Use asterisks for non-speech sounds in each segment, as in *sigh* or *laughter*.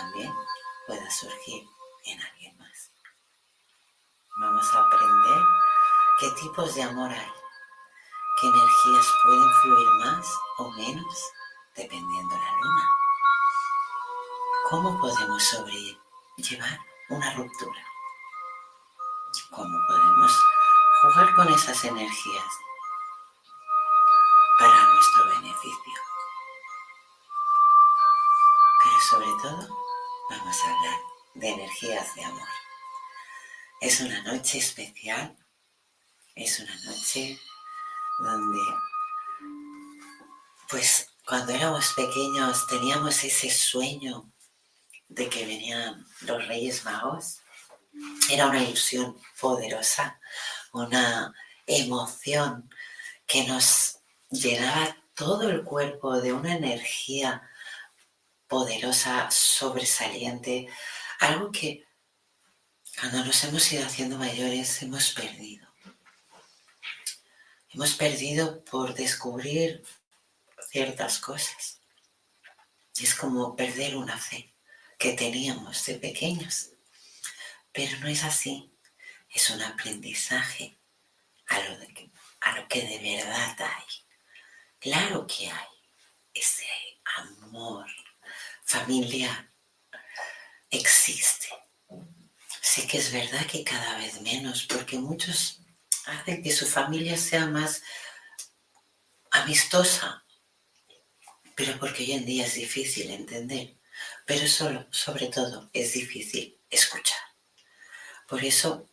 También pueda surgir en alguien más. Vamos a aprender qué tipos de amor hay, qué energías pueden fluir más o menos dependiendo de la luna. ¿Cómo podemos sobrellevar una ruptura? ¿Cómo podemos jugar con esas energías para nuestro beneficio? Pero sobre todo vamos a hablar de energías de amor. Es una noche especial es una noche donde, pues cuando éramos pequeños teníamos ese sueño de que venían los Reyes Magos. Era una ilusión poderosa, una emoción que nos llenaba todo el cuerpo de una energía poderosa, sobresaliente, algo que cuando nos hemos ido haciendo mayores hemos perdido. Hemos perdido por descubrir ciertas cosas. Es como perder una fe que teníamos de pequeños. Pero no es así. Es un aprendizaje a lo, que de verdad hay. Claro que hay ese amor familiar. Existe. Sí que es verdad que cada vez menos, porque muchos hacen que su familia sea más amistosa, pero porque hoy en día es difícil entender, pero solo, sobre todo, es difícil escuchar. Por eso,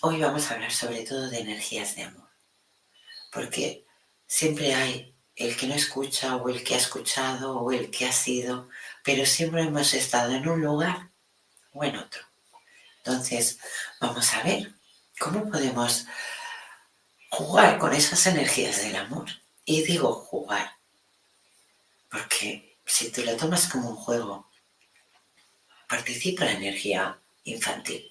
hoy vamos a hablar sobre todo de energías de amor, porque siempre hay el que no escucha o el que ha escuchado o el que ha sido, pero siempre hemos estado en un lugar o en otro. Entonces, vamos a ver cómo podemos jugar con esas energías del amor. Y digo jugar, porque si tú lo tomas como un juego, participa la energía infantil,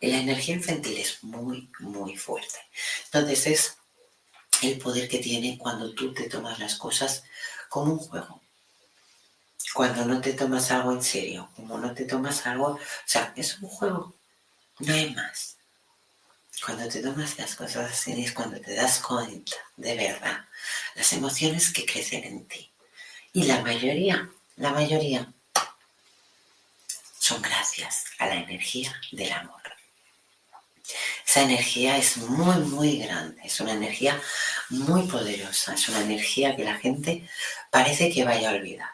Y la energía infantil es muy, muy fuerte. Entonces es el poder que tiene cuando tú te tomas las cosas como un juego. Cuando no te tomas algo en serio, como no te tomas algo, o sea, es un juego, no hay más. Cuando te tomas las cosas así es cuando te das cuenta de verdad las emociones que crecen en ti. Y la mayoría, la mayoría son gracias a la energía del amor. Esa energía es muy, muy grande, es una energía muy poderosa, es una energía que la gente parece que vaya olvidando.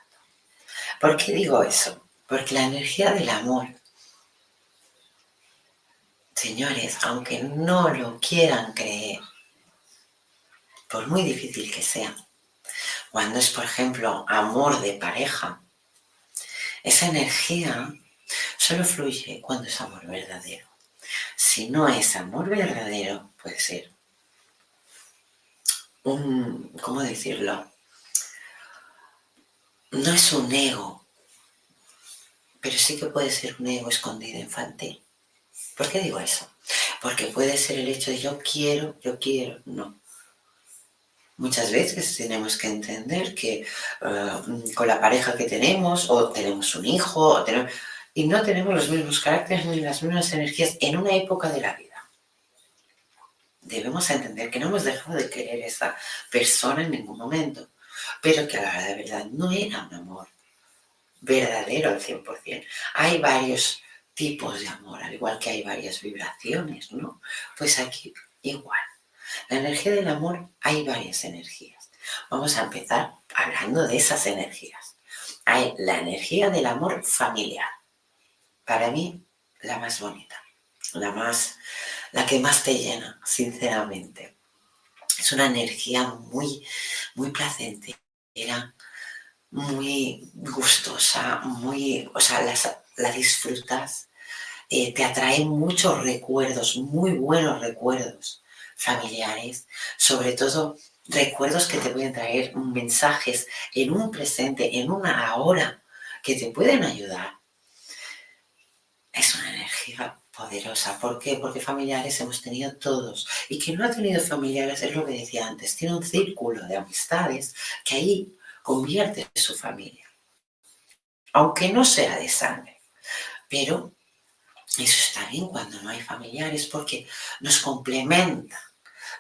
¿Por qué digo eso? Porque la energía del amor, señores, aunque no lo quieran creer, por muy difícil que sea, cuando es, por ejemplo, amor de pareja, esa energía solo fluye cuando es amor verdadero. Si no es amor verdadero, puede ser un, ¿cómo decirlo? No es un ego, pero sí que puede ser un ego escondido infantil. ¿Por qué digo eso? Porque puede ser el hecho de yo quiero, yo quiero, no. Muchas veces tenemos que entender que eh, con la pareja que tenemos, o tenemos un hijo, o tenemos, y no tenemos los mismos caracteres ni las mismas energías en una época de la vida. Debemos entender que no hemos dejado de querer a esa persona en ningún momento, pero que a la de verdad no era un amor verdadero al 100%. Hay varios tipos de amor, al igual que hay varias vibraciones, ¿no? Pues aquí igual. La energía del amor, hay varias energías. Vamos a empezar hablando de esas energías. Hay la energía del amor familiar para mí, la más bonita, la más, la que más te llena, sinceramente. Es una energía muy, muy placentera, muy gustosa, muy, o sea, la, disfrutas, eh, te atrae muchos recuerdos, muy buenos recuerdos familiares, sobre todo recuerdos que te pueden traer mensajes en un presente, en una ahora, que te pueden ayudar. Es una energía poderosa. ¿Por qué? Porque familiares hemos tenido todos. Y quien no ha tenido familiares es lo que decía antes, tiene un círculo de amistades que ahí convierte su familia. Aunque no sea de sangre. Pero eso está bien cuando no hay familiares porque nos complementa.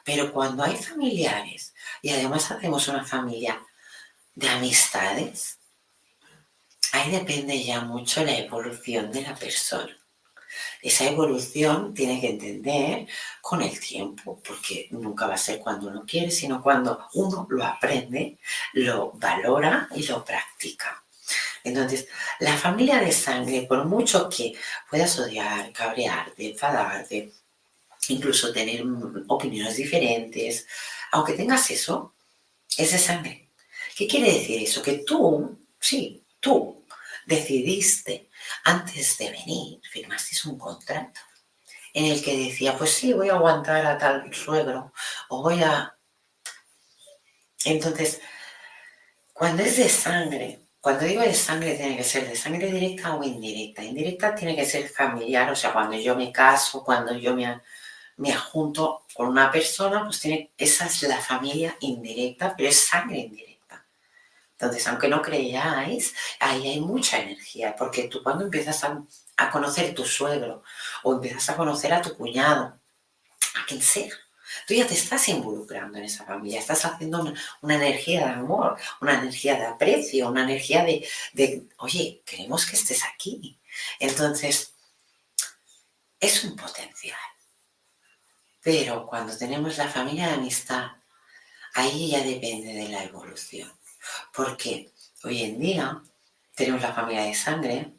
Pero cuando hay familiares y además hacemos una familia de amistades, ahí depende ya mucho la evolución de la persona. Esa evolución tiene que entender con el tiempo, porque nunca va a ser cuando uno quiere, sino cuando uno lo aprende, lo valora y lo practica. Entonces, la familia de sangre, por mucho que puedas odiar, cabrearte, enfadarte, incluso tener opiniones diferentes, aunque tengas eso, es de sangre. ¿Qué quiere decir eso? Que tú, sí, tú decidiste antes de venir, firmasteis un contrato en el que decía, pues sí, voy a aguantar a tal suegro o voy a... Entonces, cuando es de sangre, cuando digo de sangre tiene que ser de sangre directa o indirecta. Indirecta tiene que ser familiar, o sea, cuando yo me caso, cuando yo me, me adjunto con una persona, pues tiene, esa es la familia indirecta, pero es sangre indirecta. Entonces, aunque no creáis, ahí hay mucha energía, porque tú cuando empiezas a, conocer a tu suegro o empiezas a conocer a tu cuñado, a quien sea, tú ya te estás involucrando en esa familia, estás haciendo una, energía de amor, una energía de aprecio, una energía de, de, oye, queremos que estés aquí. Entonces, es un potencial. Pero cuando tenemos la familia de amistad, ahí ya depende de la evolución. Porque hoy en día tenemos la familia de sangre,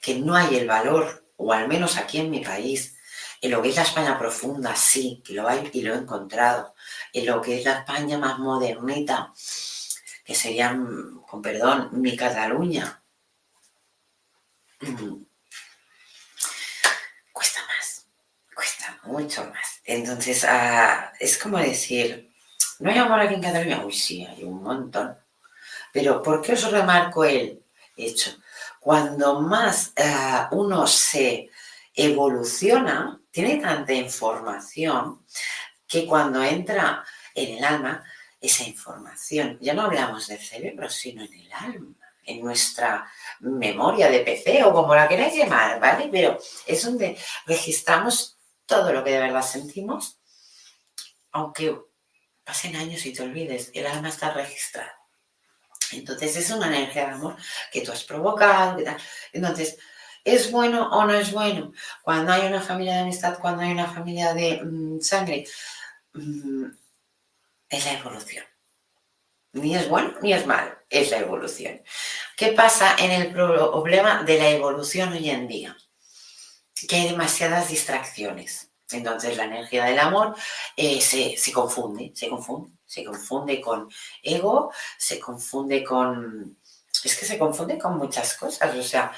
que no hay el valor, o al menos aquí en mi país, en lo que es la España profunda, sí, que lo hay y lo he encontrado. En lo que es la España más modernita, que sería, con perdón, mi Cataluña. Mm, cuesta más, cuesta mucho más. Entonces, ah, es como decir, ¿no hay amor aquí en Cataluña? Uy, sí, hay un montón. Pero ¿por qué os remarco el hecho? Cuando más eh, uno se evoluciona, tiene tanta información que cuando entra en el alma, esa información, ya no hablamos del cerebro, sino en el alma, en nuestra memoria de PC o como la queráis llamar, ¿vale? Pero es donde registramos todo lo que de verdad sentimos, aunque pasen años y te olvides, el alma está registrada. Entonces es una energía de amor que tú has provocado, Entonces, ¿es bueno o no es bueno? Cuando hay una familia de amistad, cuando hay una familia de mm, sangre, mm, es la evolución. Ni es bueno ni es malo, es la evolución. ¿Qué pasa en el problema de la evolución hoy en día? Que hay demasiadas distracciones. Entonces la energía del amor eh, se, se confunde, se confunde, se confunde con ego, se confunde con... Es que se confunde con muchas cosas, o sea,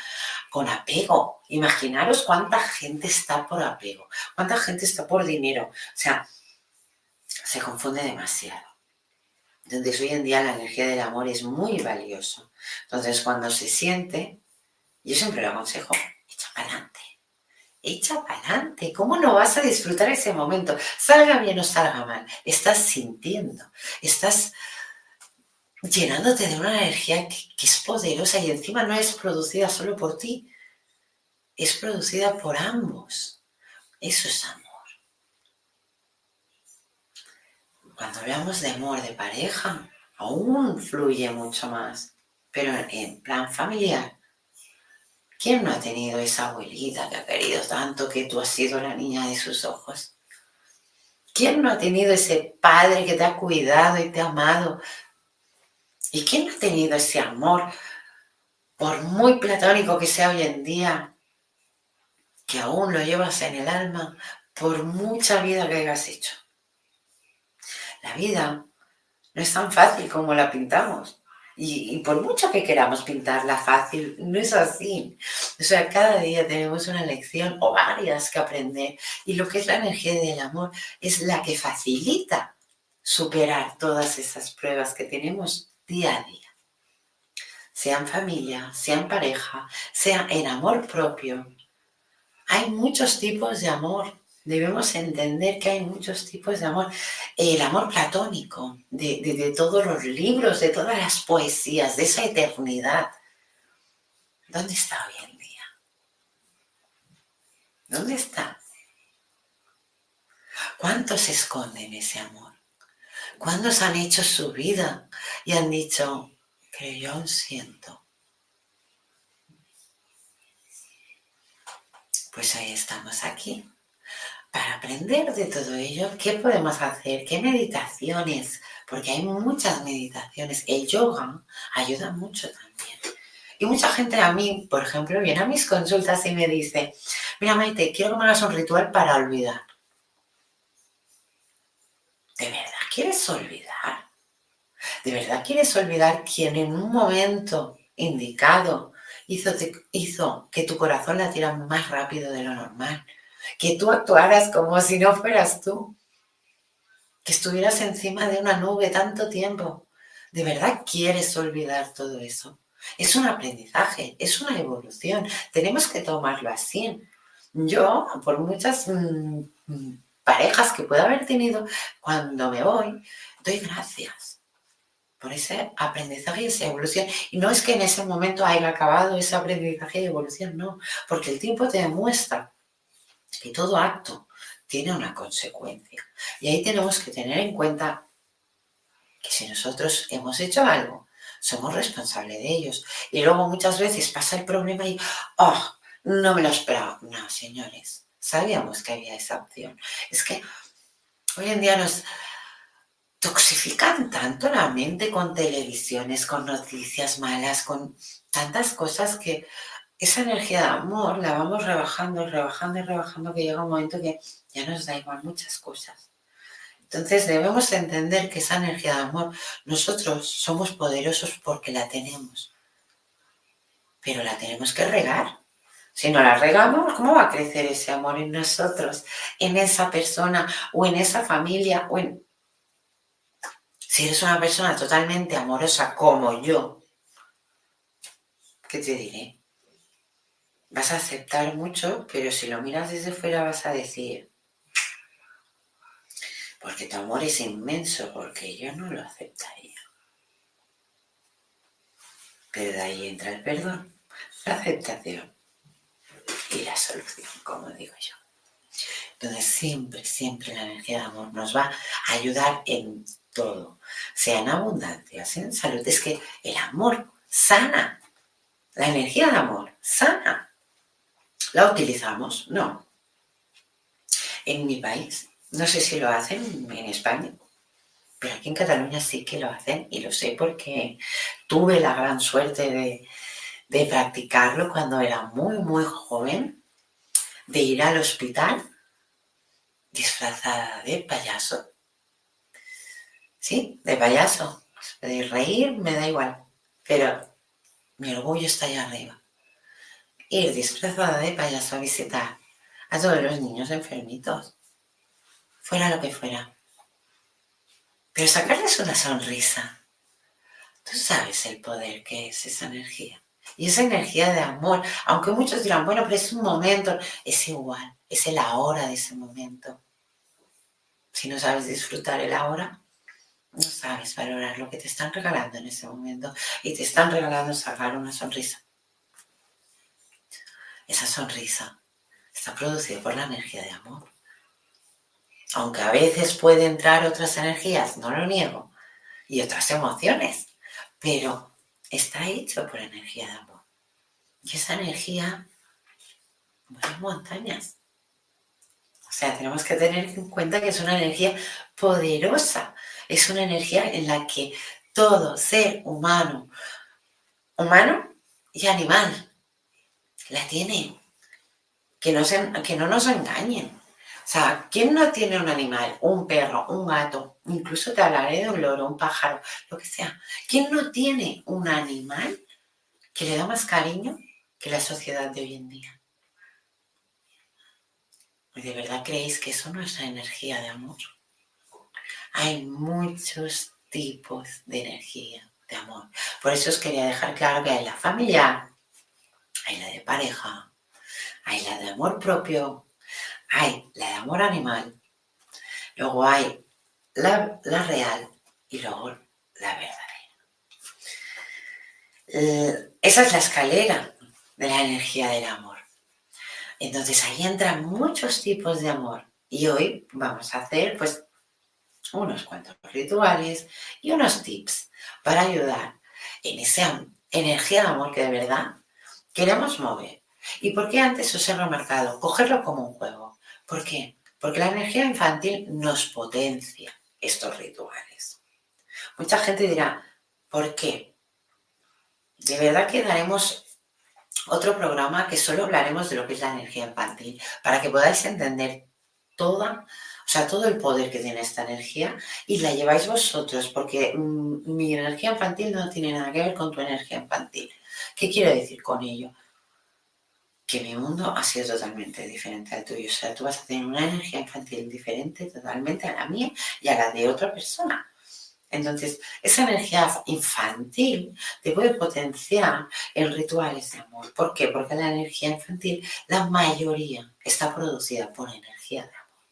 con apego. Imaginaros cuánta gente está por apego, cuánta gente está por dinero. O sea, se confunde demasiado. Entonces hoy en día la energía del amor es muy valioso. Entonces cuando se siente, yo siempre lo aconsejo. Echa para adelante. ¿Cómo no vas a disfrutar ese momento? Salga bien o salga mal. Estás sintiendo. Estás llenándote de una energía que, es poderosa y encima no es producida solo por ti. Es producida por ambos. Eso es amor. Cuando hablamos de amor de pareja, aún fluye mucho más. Pero en plan familiar, ¿quién no ha tenido esa abuelita que ha querido tanto que tú has sido la niña de sus ojos? ¿Quién no ha tenido ese padre que te ha cuidado y te ha amado? ¿Y quién no ha tenido ese amor, por muy platónico que sea hoy en día, que aún lo llevas en el alma por mucha vida que hayas hecho? La vida no es tan fácil como la pintamos. Y, por mucho que queramos pintarla fácil, no es así. O sea, cada día tenemos una lección o varias que aprender. Y lo que es la energía del amor es la que facilita superar todas esas pruebas que tenemos día a día. Sean familia, sean pareja, sea en amor propio. Hay muchos tipos de amor debemos entender que hay muchos tipos de amor. El amor platónico, de, todos los libros, de todas las poesías, de esa eternidad. ¿Dónde está hoy en día? ¿Dónde está? ¿Cuántos esconden ese amor? ¿Cuántos han hecho su vida y han dicho, que yo aún siento? Pues ahí estamos aquí para aprender de todo ello, ¿qué podemos hacer? ¿Qué meditaciones? Porque hay muchas meditaciones. El yoga ayuda mucho también. Y mucha gente a mí, por ejemplo, viene a mis consultas y me dice, mira Maite, quiero que me hagas un ritual para olvidar. ¿De verdad quieres olvidar? ¿De verdad quieres olvidar quien en un momento indicado hizo, que tu corazón latiera más rápido de lo normal? Que tú actuaras como si no fueras tú, que estuvieras encima de una nube tanto tiempo. ¿De verdad quieres olvidar todo eso? Es un aprendizaje, es una evolución. Tenemos que tomarlo así. Yo, por muchas mm, parejas que pueda haber tenido, cuando me voy, doy gracias por ese aprendizaje y esa evolución. Y no es que en ese momento haya acabado ese aprendizaje y evolución, no, porque el tiempo te demuestra que todo acto tiene una consecuencia. Y ahí tenemos que tener en cuenta que si nosotros hemos hecho algo, somos responsables de ellos. Y luego muchas veces pasa el problema y, oh, no me lo esperaba. No, señores, sabíamos que había esa opción. Es que hoy en día nos toxifican tanto la mente con televisiones, con noticias malas, con tantas cosas que esa energía de amor la vamos rebajando, rebajando y rebajando, que llega un momento que ya nos da igual muchas cosas. Entonces debemos entender que esa energía de amor, nosotros somos poderosos porque la tenemos, pero la tenemos que regar. Si no la regamos, ¿cómo va a crecer ese amor en nosotros, en esa persona o en esa familia? O en... Si eres una persona totalmente amorosa como yo, ¿qué te diré? Vas a aceptar mucho, pero si lo miras desde fuera vas a decir, porque tu amor es inmenso, porque yo no lo aceptaría. Pero de ahí entra el perdón, la aceptación y la solución, como digo yo. Entonces siempre, siempre la energía de amor nos va a ayudar en todo, sea en abundancia, sea en salud. Es que el amor sana, la energía de amor sana. ¿La utilizamos? No. En mi país, no sé si lo hacen en España, pero aquí en Cataluña sí que lo hacen y lo sé porque tuve la gran suerte de, practicarlo cuando era muy, muy joven, de ir al hospital disfrazada de payaso. Sí, de payaso. De reír me da igual, pero mi orgullo está allá arriba. Ir disfrazada de payaso a visitar a todos los niños enfermitos, fuera lo que fuera. Pero sacarles una sonrisa. Tú sabes el poder que es esa energía. Y esa energía de amor, aunque muchos dirán, bueno, pero es un momento, es igual, es el ahora de ese momento. Si no sabes disfrutar el ahora, no sabes valorar lo que te están regalando en ese momento y te están regalando sacar una sonrisa. Esa sonrisa está producida por la energía de amor. Aunque a veces puede entrar otras energías, no lo niego, y otras emociones, pero está hecho por energía de amor. Y esa energía mueve montañas. O sea, tenemos que tener en cuenta que es una energía poderosa. Es una energía en la que todo ser humano, humano y animal, la tiene. Que no, que no nos engañen. O sea, ¿quién no tiene un animal? Un perro, un gato, incluso te hablaré de un loro, un pájaro, lo que sea. ¿Quién no tiene un animal que le da más cariño que la sociedad de hoy en día? ¿De verdad creéis que eso no es la energía de amor? Hay muchos tipos de energía de amor. Por eso os quería dejar claro que hay la familiar, hay la de pareja, hay la de amor propio, hay la de amor animal, luego hay la, real y luego la verdadera. Eh, esa es la escalera de la energía del amor. Entonces ahí entran muchos tipos de amor. Y hoy vamos a hacer pues unos cuantos rituales y unos tips para ayudar en esa energía de amor que de verdad queremos mover. ¿Y por qué antes os he remarcado? Cogerlo como un juego. ¿Por qué? Porque la energía infantil nos potencia estos rituales. Mucha gente dirá, ¿por qué? De verdad que daremos otro programa que solo hablaremos de lo que es la energía infantil, para que podáis entender toda, o sea, todo el poder que tiene esta energía y la lleváis vosotros, porque mm, mi energía infantil no tiene nada que ver con tu energía infantil. ¿Qué quiero decir con ello? Que mi mundo ha sido totalmente diferente al tuyo. O sea, tú vas a tener una energía infantil diferente totalmente a la mía y a la de otra persona. Entonces, esa energía infantil te puede potenciar en rituales de amor. ¿Por qué? Porque la energía infantil, la mayoría, está producida por energía de amor.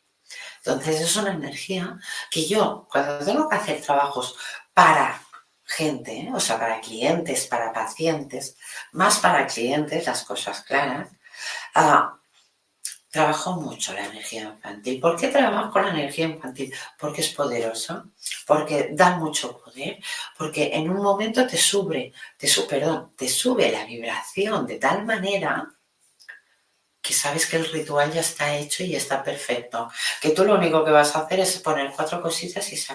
Entonces, es una energía que yo, cuando tengo que hacer trabajos para gente, ¿eh? o sea, para clientes, para pacientes, más para clientes, las cosas claras, uh, Trabajo mucho la energía infantil. ¿Por qué trabajo la energía infantil? Porque es poderosa, porque da mucho poder, porque en un momento te sube, te, perdón, te sube la vibración de tal manera que sabes que el ritual ya está hecho y está perfecto. Que tú lo único que vas a hacer es poner cuatro cositas y se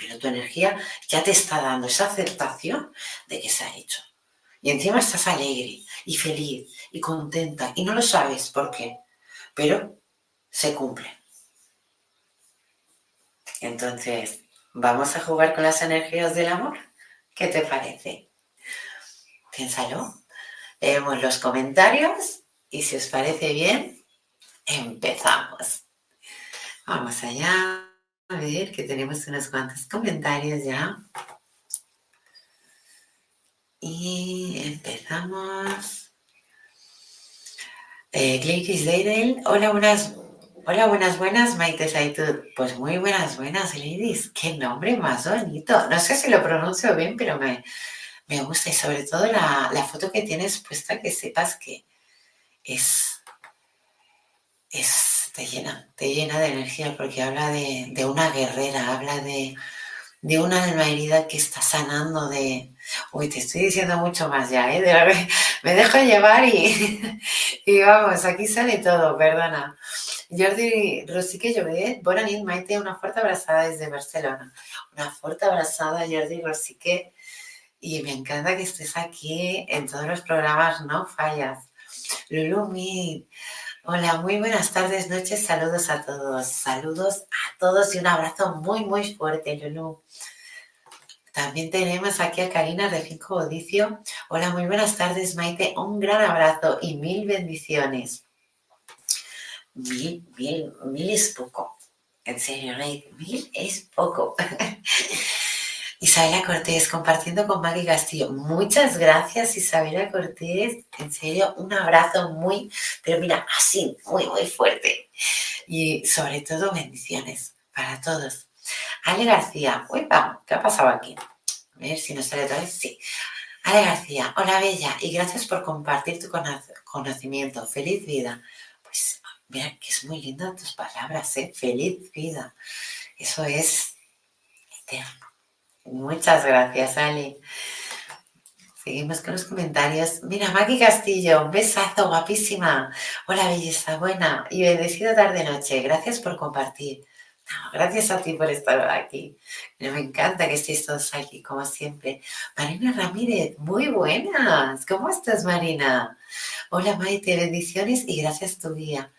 Pero tu energía ya te está dando esa aceptación de que se ha hecho. Y encima estás alegre y feliz y contenta y no lo sabes por qué, pero se cumple. Entonces, ¿vamos a jugar con las energías del amor? ¿Qué te parece? Piénsalo. Leemos los comentarios y si os parece bien, empezamos. Vamos allá. A ver, que tenemos unos cuantos comentarios ya. Y empezamos. Eh, Deidel, hola, buenas, hola, buenas, buenas, Maite Saitud. Pues muy buenas, buenas, ladies. Qué nombre más bonito. No sé si lo pronuncio bien, pero me, me gusta y sobre todo la, la foto que tienes puesta, que sepas que es, es, te llena, te llena de energía porque habla de, una guerrera, habla de, una alma herida que está sanando de... Uy, te estoy diciendo mucho más ya, ¿eh? De me dejo llevar *laughs* y, vamos, aquí sale todo, perdona. Jordi Rosique Llobet, bona nit, Maite, una fuerte abrazada desde Barcelona. Una fuerte abrazada, Jordi Rosique. Y me encanta que estés aquí en todos los programas, no fallas. Lulu Hola, muy buenas tardes, noches, saludos a todos. Saludos a todos y un abrazo muy, muy fuerte, Lulu. También tenemos aquí a Karina de Finco Odicio. Hola, muy buenas tardes, Maite. Un gran abrazo y mil bendiciones. Mil, mil, mil es poco. En serio, mil es poco. *laughs* Isabela Cortés, compartiendo con Maggie Castillo. Muchas gracias, Isabela Cortés. En serio, un abrazo muy, pero mira, así, muy, muy fuerte. Y sobre todo, bendiciones para todos. Ale García, uy, vamos, ¿qué ha pasado aquí? A ver si nos sale otra vez. Sí. Ale García, hola Bella, y gracias por compartir tu conocimiento. Feliz vida. Pues mira que es muy linda tus palabras, ¿eh? Feliz vida. Eso es eterno. Muchas gracias, Ali. Seguimos con los comentarios. Mira, Maki Castillo, un besazo, guapísima. Hola, belleza, buena y bendecida tarde-noche. Gracias por compartir. gracias a ti por estar aquí. Me encanta que estéis todos aquí, como siempre. Marina Ramírez, muy buenas. ¿Cómo estás, Marina? Hola, Maite, bendiciones y gracias tu día.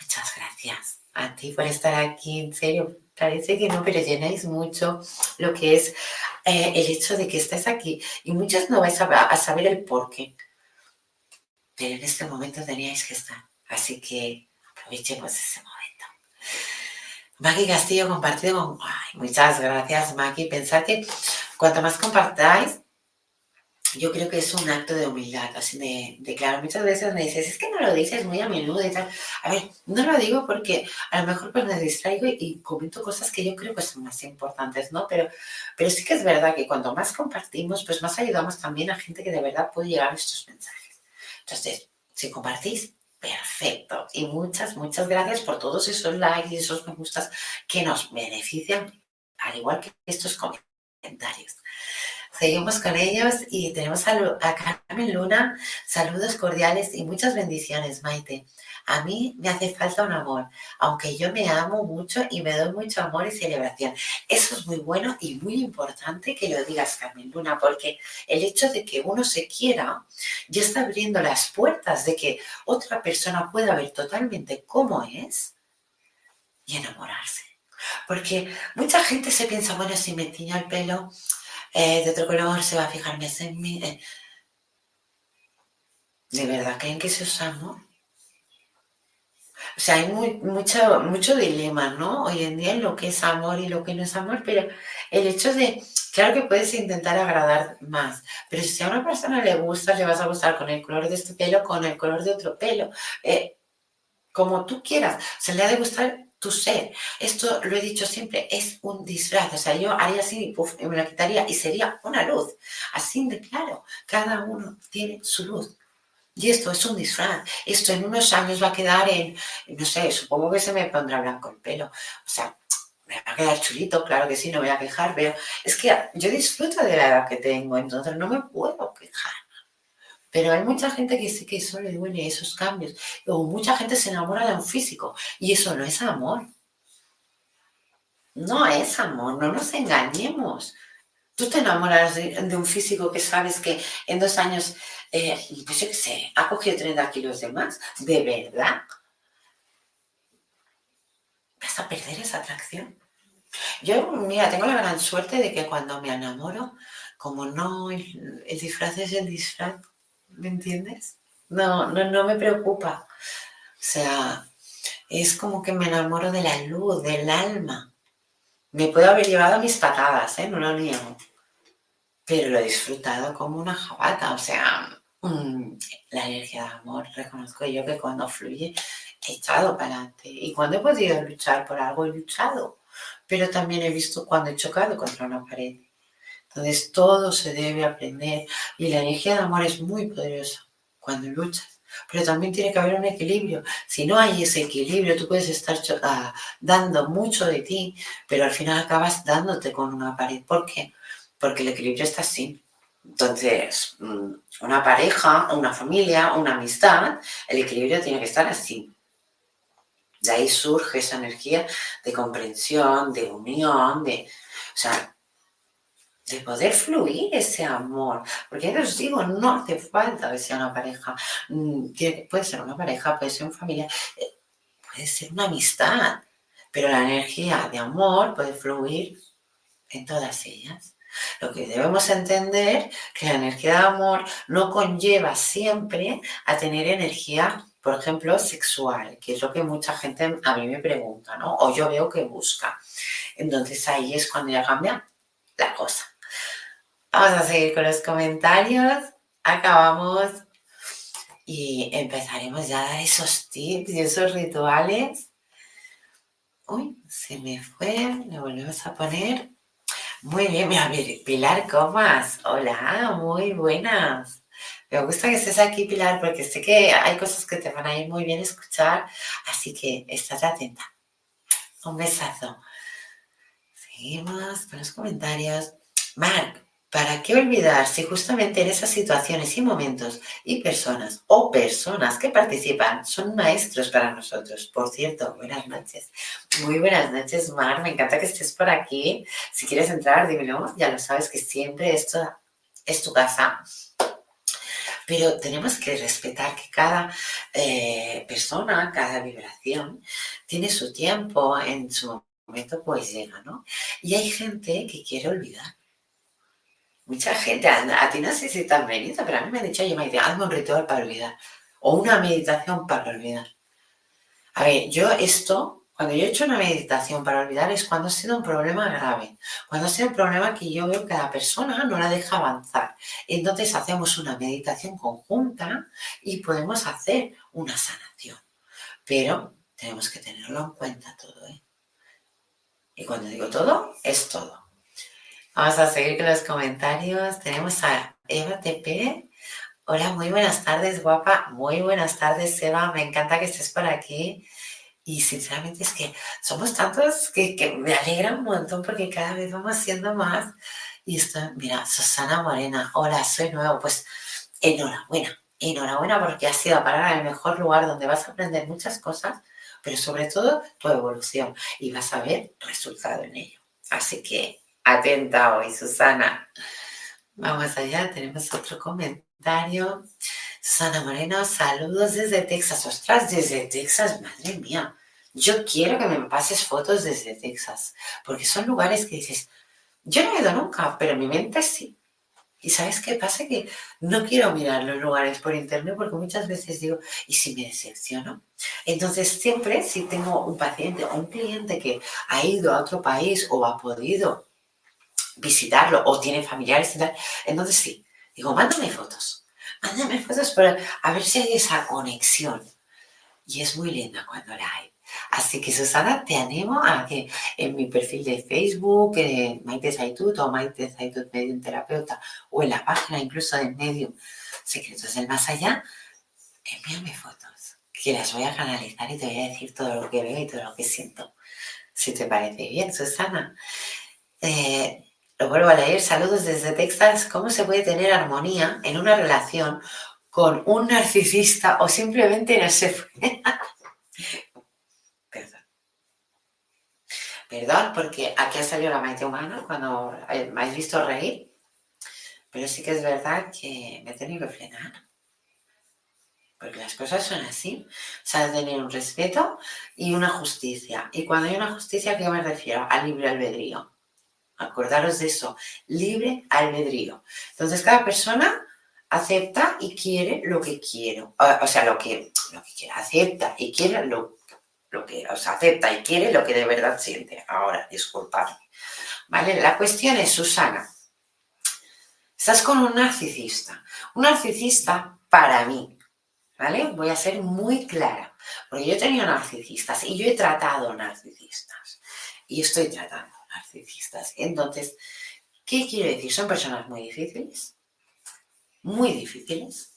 Muchas gracias a ti por estar aquí, en serio. Parece que no, pero llenáis mucho lo que es eh, el hecho de que estáis aquí. Y muchos no vais a, saber el por qué. Pero en este momento teníais que estar. Así que aprovechemos ese momento. Maggie Castillo compartido con... Ay, muchas gracias, Maggie. Pensad que cuanto más compartáis, yo creo que es un acto de humildad, así de, claro, muchas veces me dices, es que no lo dices muy a menudo y tal. A ver, no lo digo porque a lo mejor pues me distraigo y, comento cosas que yo creo que son más importantes, ¿no? Pero, pero sí que es verdad que cuando más compartimos, pues más ayudamos también a gente que de verdad puede llegar a estos mensajes. Entonces, si compartís, perfecto. Y muchas, muchas gracias por todos esos likes y esos me gustas que nos benefician, al igual que estos comentarios. Seguimos con ellos y tenemos a, Carmen Luna. Saludos cordiales y muchas bendiciones, Maite. A mí me hace falta un amor, aunque yo me amo mucho y me doy mucho amor y celebración. Eso es muy bueno y muy importante que lo digas, Carmen Luna, porque el hecho de que uno se quiera ya está abriendo las puertas de que otra persona pueda ver totalmente cómo es y enamorarse. Porque mucha gente se piensa, bueno, si me tiño el pelo, eh, de otro color se va a fijar más en mí. Eh. ¿De verdad creen que eso es amor? O sea, hay mucho, mucho dilema, ¿no? Hoy en día en lo que es amor y lo que no es amor, pero el hecho de, claro que puedes intentar agradar más, pero si a una persona le gusta, le vas a gustar con el color de este pelo, con el color de otro pelo, eh, como tú quieras. Se le ha de gustar tu ser. Esto lo he dicho siempre, es un disfraz. O sea, yo haría así y me la quitaría y sería una luz. Así de claro, cada uno tiene su luz. Y esto es un disfraz. Esto en unos años va a quedar en, no sé, supongo que se me pondrá blanco el pelo. O sea, me va a quedar chulito, claro que sí, no voy a quejar, pero es que yo disfruto de la edad que tengo, entonces no me puedo quejar. Pero hay mucha gente que sí que eso le duele esos cambios. O mucha gente se enamora de un físico y eso no es amor. No es amor, no nos engañemos. Tú te enamoras de, un físico que sabes que en dos años, eh, pues yo qué sé, ha cogido 30 kilos de más. ¿De verdad? ¿Vas a perder esa atracción? Yo, mira, tengo la gran suerte de que cuando me enamoro, como no, el disfraz es el disfraz, ¿me entiendes? No, no, no me preocupa. O sea, es como que me enamoro de la luz, del alma. Me puedo haber llevado mis patadas, ¿eh? no lo niego. Pero lo he disfrutado como una jabata, o sea, mm, la energía de amor. Reconozco yo que cuando fluye he echado para adelante y cuando he podido luchar por algo he luchado, pero también he visto cuando he chocado contra una pared. Entonces todo se debe aprender y la energía de amor es muy poderosa cuando luchas. Pero también tiene que haber un equilibrio. Si no hay ese equilibrio, tú puedes estar ah, dando mucho de ti, pero al final acabas dándote con una pared. ¿Por qué? Porque el equilibrio está así. Entonces, mm, una pareja, una familia, una amistad, el equilibrio tiene que estar así. De ahí surge esa energía de comprensión, de unión, de, o sea, de poder fluir ese amor. Porque ya os digo, no hace falta que sea una pareja. Mm, puede ser una pareja, puede ser una familia, eh, puede ser una amistad. Pero la energía de amor puede fluir en todas ellas. Lo que debemos entender que la energía de amor no conlleva siempre a tener energía, por ejemplo, sexual, que es lo que mucha gente a mí me pregunta, ¿no? O yo veo que busca. Entonces ahí es cuando ya cambia la cosa. Vamos a seguir con los comentarios. Acabamos y empezaremos ya a dar esos tips y esos rituales. Uy, se me fue. Le volvemos a poner. Muy bien, mira, Pilar Comas. Hola, muy buenas. Me gusta que estés aquí, Pilar, porque sé que hay cosas que te van a ir muy bien escuchar, así que estás atenta. Un besazo. Seguimos con los comentarios. Marc, ¿Para qué olvidar si justamente en esas situaciones y momentos y personas o personas que participan son maestros para nosotros? Por cierto, buenas noches. Muy buenas noches, Mar. Me encanta que estés por aquí. Si quieres entrar, dímelo. Ya lo sabes que siempre esto es tu casa. Pero tenemos que respetar que cada eh, persona, cada vibración, tiene su tiempo, en su momento pues llega, ¿no? Y hay gente que quiere olvidar mucha gente, a, ti no sé si te han venido, pero a mí me han dicho, oye, Maite, hazme un ritual para olvidar. O una meditación para olvidar. A ver, yo esto, cuando yo he hecho una meditación para olvidar es cuando ha sido un problema grave. Cuando ha sido un problema que yo veo que la persona no la deja avanzar. Entonces hacemos una meditación conjunta y podemos hacer una sanación. Pero tenemos que tenerlo en cuenta todo, ¿eh? Y cuando digo todo, es todo. Vamos a seguir con los comentarios. Tenemos a Eva TP. Hola, muy buenas tardes, guapa. Muy buenas tardes, Eva. Me encanta que estés por aquí. Y sinceramente es que somos tantos que, me alegra un montón porque cada vez vamos siendo más. Y esto, mira, Susana Morena. Hola, soy nuevo. Pues enhorabuena. Enhorabuena porque has ido a parar al mejor lugar donde vas a aprender muchas cosas, pero sobre todo tu evolución y vas a ver resultado en ello. Así que atenta hoy, Susana. Vamos allá, tenemos otro comentario. Susana Moreno, saludos desde Texas. Ostras, desde Texas, madre mía. Yo quiero que me pases fotos desde Texas, porque son lugares que dices, yo no he ido nunca, pero mi mente sí. Y sabes qué pasa? Que no quiero mirar los lugares por internet porque muchas veces digo, ¿y si me decepciono? Entonces siempre si tengo un paciente o un cliente que ha ido a otro país o ha podido visitarlo o tiene familiares y tal. Entonces sí, digo, mándame fotos, mándame fotos para a ver si hay esa conexión. Y es muy linda cuando la hay. Así que Susana, te animo a que en mi perfil de Facebook, eh, Maite Zaitut o Maite Zaitut Medium Terapeuta, o en la página incluso de Medium Secretos del Más Allá, envíame fotos, que las voy a canalizar y te voy a decir todo lo que veo y todo lo que siento. Si te parece bien, Susana. Eh, lo vuelvo a leer, saludos desde Texas. ¿Cómo se puede tener armonía en una relación con un narcisista o simplemente no se fue? *laughs* Perdón. Perdón, porque aquí ha salido la mente humana cuando me habéis visto reír. Pero sí que es verdad que me he tenido que frenar. Porque las cosas son así. O sea, tener un respeto y una justicia. Y cuando hay una justicia, ¿a qué me refiero? Al libre albedrío. Acordaros de eso, libre albedrío. Entonces cada persona acepta y quiere lo que quiero. O sea, lo que, lo que acepta y quiere lo, lo que, o acepta y quiere lo que de verdad siente. Ahora, disculpadme. ¿Vale? La cuestión es, Susana, Estás con un narcisista. Un narcisista, para mí, ¿vale? Voy a ser muy clara, porque yo he tenido narcisistas y yo he tratado narcisistas y estoy tratando narcisistas. Entonces, ¿qué quiero decir? Son personas muy difíciles, muy difíciles,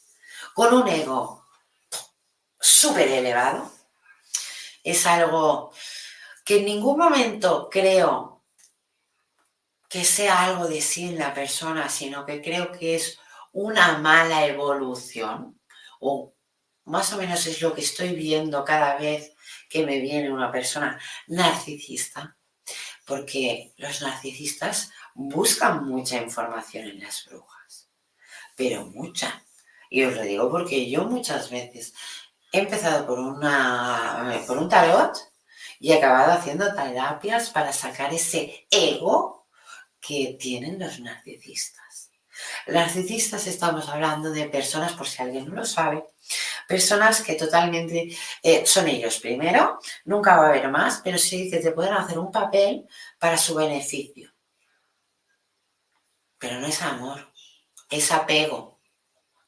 con un ego súper elevado. Es algo que en ningún momento creo que sea algo de sí en la persona, sino que creo que es una mala evolución o más o menos es lo que estoy viendo cada vez que me viene una persona narcisista, porque los narcisistas buscan mucha información en las brujas, pero mucha. Y os lo digo porque yo muchas veces he empezado por, una, por un tarot y he acabado haciendo terapias para sacar ese ego que tienen los narcisistas. Narcisistas estamos hablando de personas, por si alguien no lo sabe, personas que totalmente eh, son ellos primero, nunca va a haber más, pero sí que te pueden hacer un papel para su beneficio. Pero no es amor, es apego.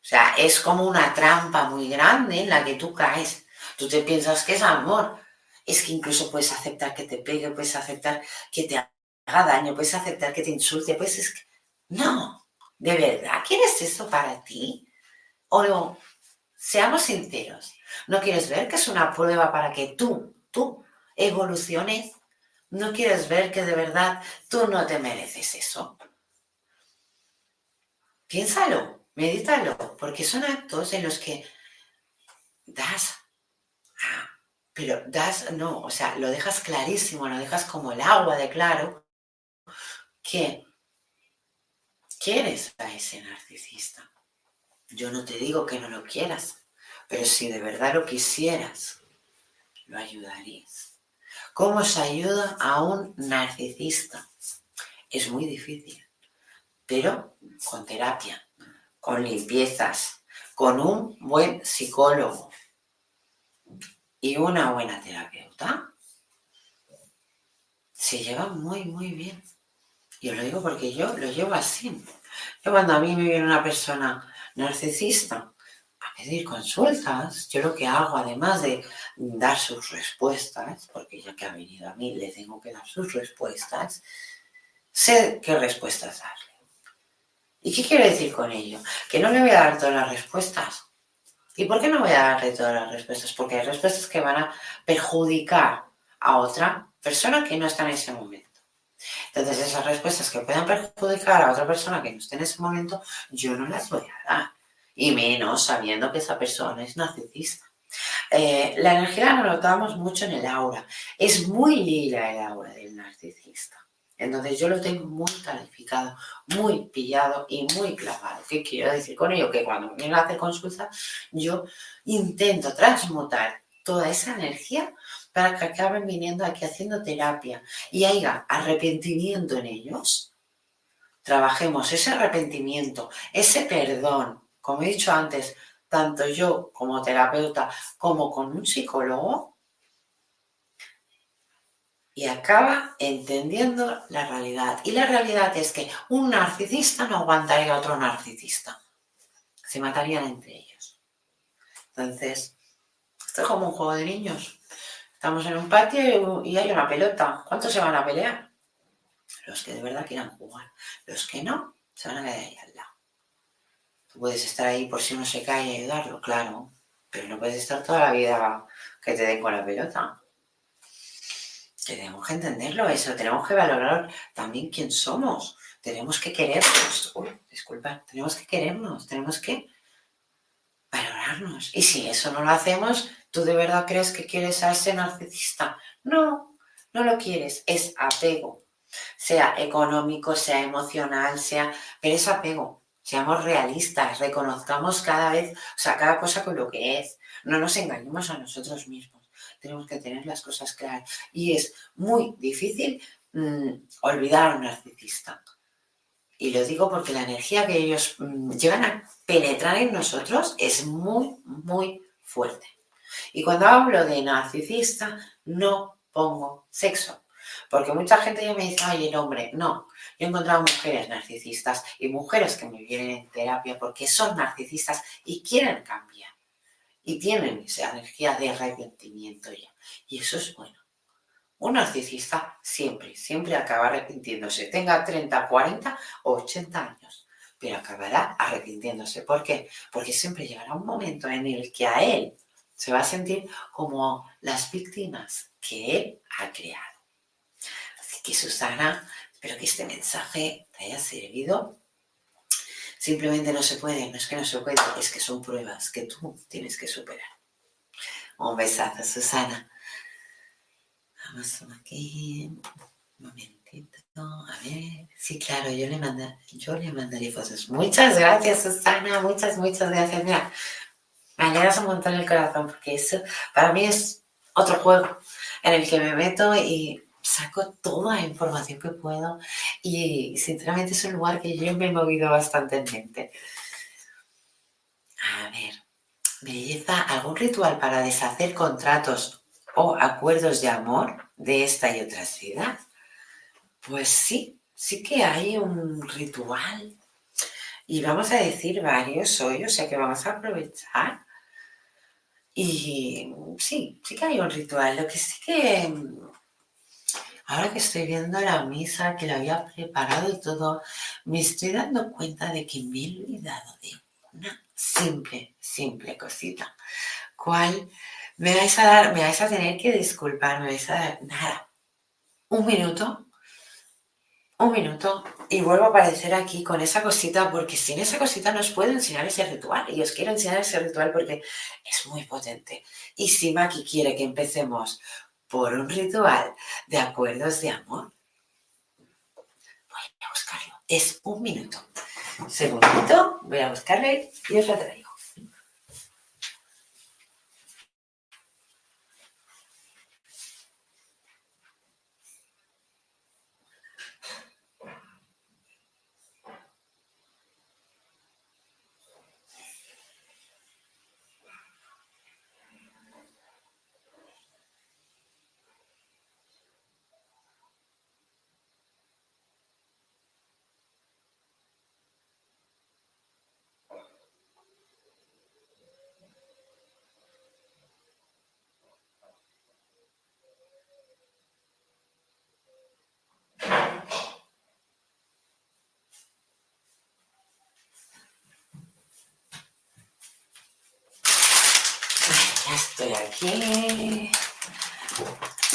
O sea, es como una trampa muy grande en la que tú caes. Tú te piensas que es amor. Es que incluso puedes aceptar que te pegue, puedes aceptar que te haga daño, puedes aceptar que te insulte, pues es que... No, de verdad, ¿quieres eso para ti? O no, seamos sinceros, ¿no quieres ver que es una prueba para que tú, tú, evoluciones? ¿No quieres ver que de verdad tú no te mereces eso? Piénsalo, medítalo, porque son actos en los que das, ah, pero das, no, o sea, lo dejas clarísimo, lo dejas como el agua de claro, que quieres a ese narcisista. Yo no te digo que no lo quieras, pero si de verdad lo quisieras, lo ayudarías. ¿Cómo se ayuda a un narcisista? Es muy difícil, pero con terapia, con limpiezas, con un buen psicólogo y una buena terapeuta, se lleva muy, muy bien. Y os lo digo porque yo lo llevo así. Yo cuando a mí me viene una persona narcisista a pedir consultas, yo lo que hago, además de dar sus respuestas, porque ya que ha venido a mí le tengo que dar sus respuestas, sé qué respuestas darle. ¿Y qué quiero decir con ello? Que no le voy a dar todas las respuestas. ¿Y por qué no voy a darle todas las respuestas? Porque hay respuestas que van a perjudicar a otra persona que no está en ese momento. Entonces, esas respuestas que puedan perjudicar a otra persona que no esté en ese momento, yo no las voy a dar. Y menos sabiendo que esa persona es narcisista. Eh, la energía la notamos mucho en el aura. Es muy lila el aura del narcisista. Entonces yo lo tengo muy calificado, muy pillado y muy clavado. ¿Qué quiero decir con ello? Que cuando me a hacer consulta, yo intento transmutar toda esa energía para que acaben viniendo aquí haciendo terapia y haya arrepentimiento en ellos, trabajemos ese arrepentimiento, ese perdón, como he dicho antes, tanto yo como terapeuta como con un psicólogo, y acaba entendiendo la realidad. Y la realidad es que un narcisista no aguantaría a otro narcisista. Se matarían entre ellos. Entonces, esto es como un juego de niños. Estamos en un patio y hay una pelota. ¿Cuántos se van a pelear? Los que de verdad quieran jugar. Los que no, se van a quedar ahí al lado. Tú puedes estar ahí por si uno se cae y ayudarlo, claro. Pero no puedes estar toda la vida que te den con la pelota. Tenemos que entenderlo eso, tenemos que valorar también quién somos. Tenemos que querernos. disculpa, tenemos que querernos, tenemos que valorarnos. Y si eso no lo hacemos, ¿Tú de verdad crees que quieres a ese narcisista? No, no lo quieres, es apego. Sea económico, sea emocional, sea... Pero es apego. Seamos realistas, reconozcamos cada vez, o sea, cada cosa con lo que es. No nos engañemos a nosotros mismos. Tenemos que tener las cosas claras. Y es muy difícil mm, olvidar a un narcisista. Y lo digo porque la energía que ellos mm, llegan a penetrar en nosotros es muy, muy fuerte. Y cuando hablo de narcisista, no pongo sexo, Porque mucha gente ya me dice, ay, el hombre. No, yo he encontrado mujeres narcisistas y mujeres que me vienen en terapia porque son narcisistas y quieren cambiar. Y tienen esa energía de arrepentimiento ya. Y eso es bueno. Un narcisista siempre, siempre acaba arrepintiéndose, tenga 30, 40 o 80 años, pero acabará arrepintiéndose. ¿Por qué? Porque siempre llegará un momento en el que a él se va a sentir como las víctimas que él ha creado. Así que Susana, espero que este mensaje te haya servido. Simplemente no se puede, no es que no se puede, es que son pruebas que tú tienes que superar. Un besazo, Susana. Vamos aquí. Un momentito. A ver. Sí, claro, yo le, yo le mandaré fotos. Muchas gracias, Susana. Muchas, muchas gracias. Mira, me alegras un montón el corazón porque eso para mí es otro juego en el que me meto y saco toda la información que puedo y sinceramente es un lugar que yo me he movido bastante en mente. A ver, belleza, ¿algún ritual para deshacer contratos o acuerdos de amor de esta y otras vidas? Pues sí, sí que hay un ritual. Y vamos a decir varios hoy, o sea que vamos a aprovechar y sí, sí que hay un ritual. Lo que sí que, ahora que estoy viendo la misa, que la había preparado y todo, me estoy dando cuenta de que me he olvidado de una simple, simple cosita. ¿Cuál? Me vais a dar, me vais a tener que disculpar, me vais a dar nada. Un minuto un minuto y vuelvo a aparecer aquí con esa cosita porque sin esa cosita no os puedo enseñar ese ritual y os quiero enseñar ese ritual porque es muy potente. Y si Maki quiere que empecemos por un ritual de acuerdos de amor, voy a buscarlo. Es un minuto. Segundito, voy a buscarlo y os lo traigo. estoy aquí.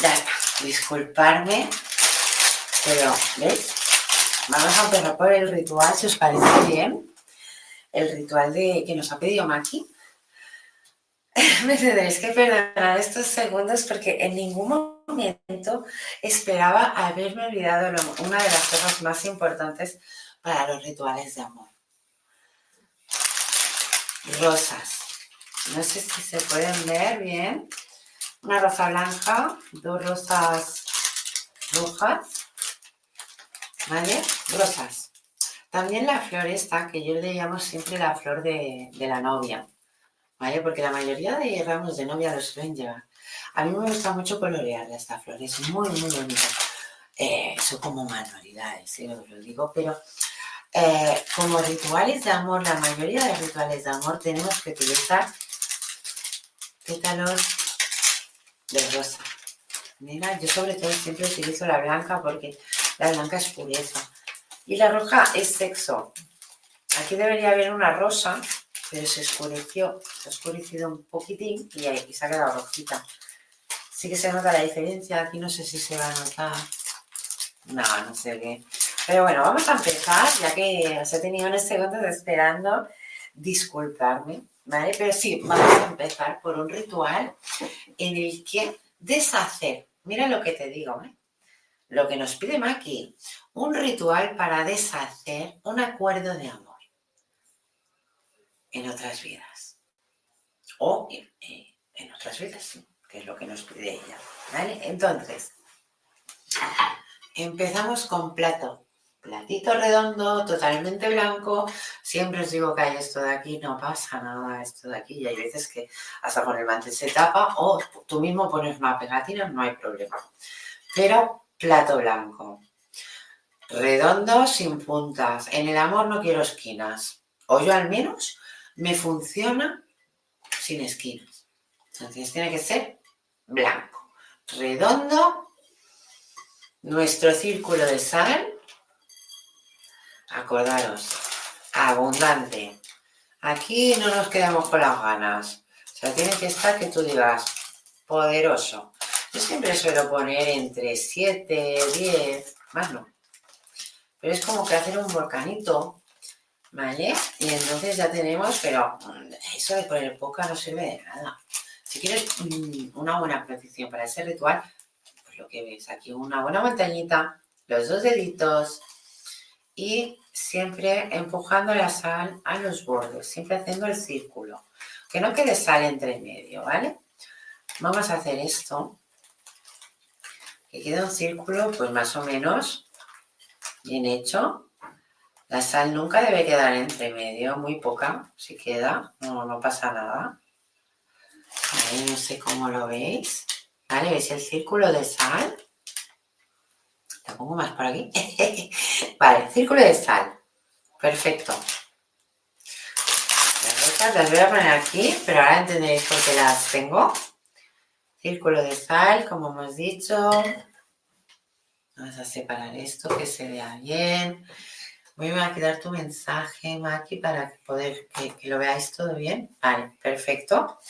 Ya disculparme, pero ¿veis? Vamos a empezar por el ritual, si os parece bien. El ritual de que nos ha pedido Maki. *laughs* Me tendréis que perdonar estos segundos porque en ningún momento esperaba haberme olvidado una de las cosas más importantes para los rituales de amor. Rosas. No sé si se pueden ver bien. Una rosa blanca, dos rosas rojas. ¿Vale? Rosas. También la flor esta, que yo le llamo siempre la flor de, la novia. ¿Vale? Porque la mayoría de ramos de novia los suelen llevar. A mí me gusta mucho colorearla esta flor, es muy, muy bonita. Eh, son como manualidades, si os lo digo, pero eh, como rituales de amor, la mayoría de rituales de amor tenemos que utilizar pétalos de rosa. Mira, yo sobre todo siempre utilizo la blanca porque la blanca es pureza. Y la roja es sexo. Aquí debería haber una rosa, pero se oscureció, se ha oscurecido un poquitín y, ahí, se ha quedado rojita. Sí que se nota la diferencia, aquí no sé si se va a notar. No, no sé qué. Pero bueno, vamos a empezar, ya que os he tenido unos segundos esperando. Disculparme ¿vale? Pero sí, vamos a empezar por un ritual en el que deshacer, mira lo que te digo, ¿eh? lo que nos pide Maki, un ritual para deshacer un acuerdo de amor en otras vidas. O en, otras vidas, que es lo que nos pide ella, ¿vale? Entonces, empezamos con plato platito redondo, totalmente blanco. Siempre os digo que hay esto de aquí, no pasa nada esto de aquí. Y hay veces que hasta con el mantel se tapa o tú mismo pones una pegatina, no hay problema. Pero plato blanco. Redondo, sin puntas. En el amor no quiero esquinas. O yo al menos me funciona sin esquinas. Entonces tiene que ser blanco. Redondo. Nuestro círculo de sal. Acordaros. Abundante. Aquí no nos quedamos con las ganas. O sea, tiene que estar que tú digas, poderoso. Yo siempre suelo poner entre 7, 10, más no. Pero es como que hacer un volcanito, ¿vale? Y entonces ya tenemos, pero eso de poner poca no sirve de nada. Si quieres mm, una buena protección para ese ritual, pues lo que ves aquí, una buena montañita, los dos deditos y siempre empujando la sal a los bordes, siempre haciendo el círculo. Que no quede sal entre medio, ¿vale? Vamos a hacer esto que queda un círculo pues más o menos bien hecho. La sal nunca debe quedar entre medio, muy poca, si queda, no, no pasa nada. No sé cómo lo veis. ¿Vale? ¿Veis el círculo de sal? Pongo más por aquí. *laughs* vale, círculo de sal. Perfecto. Las las voy a poner aquí, pero ahora entenderéis por qué las tengo. Círculo de sal, como hemos dicho. Vamos a separar esto, que se vea bien. Voy a quitar tu mensaje, Maki, para poder que, lo veáis todo bien. Vale, perfecto.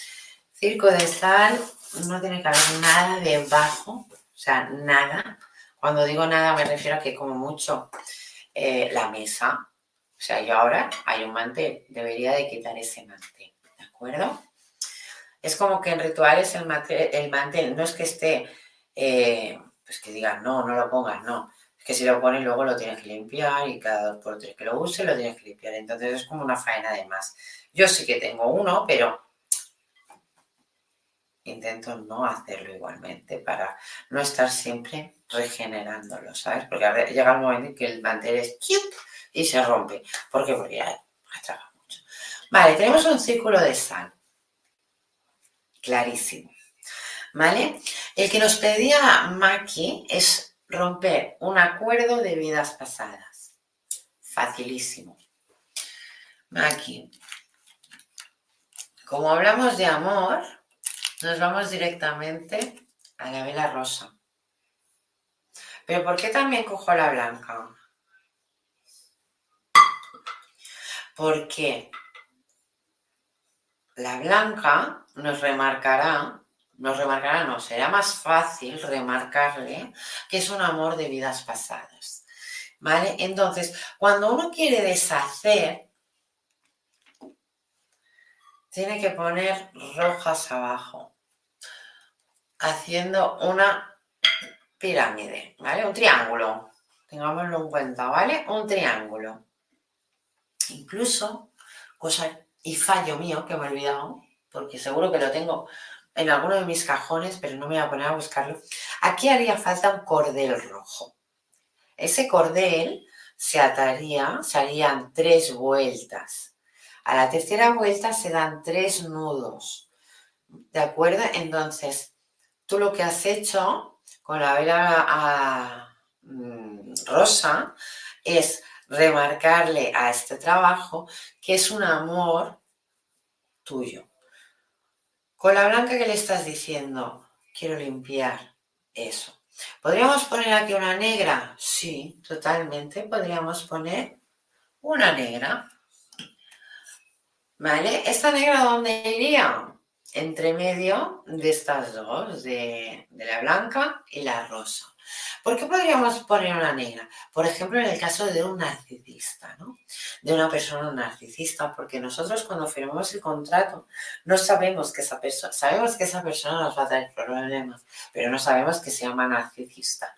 Circo de sal, no tiene que haber nada debajo, o sea, nada. Cuando digo nada me refiero a que como mucho eh, la mesa, o sea, yo ahora hay un mantel, debería de quitar ese mantel, ¿de acuerdo? Es como que en rituales el mantel, no es que esté, eh, pues que digan, no, no lo pongas, no. Es que si lo pones luego lo tienes que limpiar y cada dos por tres que lo use lo tienes que limpiar. Entonces es como una faena de más. Yo sí que tengo uno, pero intento no hacerlo igualmente para no estar siempre regenerándolo, ¿sabes? Porque llega el momento en que el mantel es y se rompe. ¿Por qué? Porque ya ha mucho. Vale, tenemos un círculo de sal clarísimo. ¿Vale? El que nos pedía Maki es romper un acuerdo de vidas pasadas. Facilísimo. Maki, como hablamos de amor, nos vamos directamente a la vela rosa. Pero ¿por qué también cojo la blanca? Porque la blanca nos remarcará, nos remarcará, no, será más fácil remarcarle que es un amor de vidas pasadas. ¿Vale? Entonces, cuando uno quiere deshacer, tiene que poner rojas abajo, haciendo una pirámide, ¿vale? Un triángulo, tengámoslo en cuenta, ¿vale? Un triángulo. Incluso, cosa y fallo mío que me he olvidado, porque seguro que lo tengo en alguno de mis cajones, pero no me voy a poner a buscarlo. Aquí haría falta un cordel rojo. Ese cordel se ataría, se harían tres vueltas. A la tercera vuelta se dan tres nudos. ¿De acuerdo? Entonces, tú lo que has hecho con la vela mm, rosa es remarcarle a este trabajo que es un amor tuyo. Con la blanca que le estás diciendo, quiero limpiar eso. ¿Podríamos poner aquí una negra? Sí, totalmente. Podríamos poner una negra. ¿Vale? ¿Esta negra dónde iría? Entre medio de estas dos, de, la blanca y la rosa. ¿Por qué podríamos poner una negra? Por ejemplo, en el caso de un narcisista, ¿no? De una persona narcisista, porque nosotros cuando firmamos el contrato no sabemos que esa persona, sabemos que esa persona nos va a dar problemas, pero no sabemos que se llama narcisista.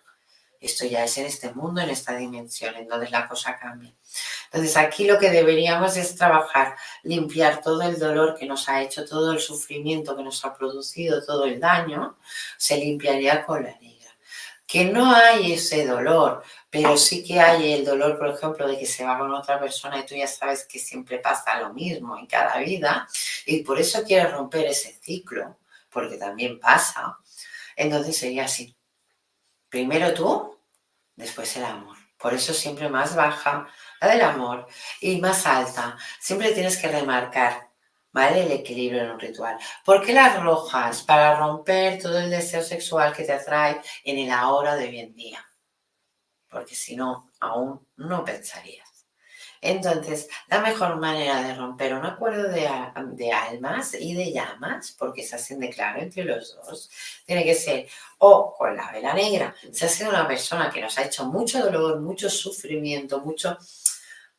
Esto ya es en este mundo, en esta dimensión, en donde la cosa cambia. Entonces aquí lo que deberíamos es trabajar, limpiar todo el dolor que nos ha hecho, todo el sufrimiento que nos ha producido, todo el daño, se limpiaría con la negra que no hay ese dolor, pero sí que hay el dolor, por ejemplo, de que se va con otra persona y tú ya sabes que siempre pasa lo mismo en cada vida y por eso quieres romper ese ciclo, porque también pasa, entonces sería así. Primero tú, después el amor. Por eso siempre más baja la del amor y más alta. Siempre tienes que remarcar, ¿vale? El equilibrio en un ritual. ¿Por qué las rojas? Para romper todo el deseo sexual que te atrae en el ahora de hoy en día. Porque si no, aún no pensarías. Entonces, la mejor manera de romper un acuerdo de, almas y de llamas, porque se hacen de claro entre los dos, tiene que ser o con la vela negra. Si ha sido una persona que nos ha hecho mucho dolor, mucho sufrimiento, mucho, o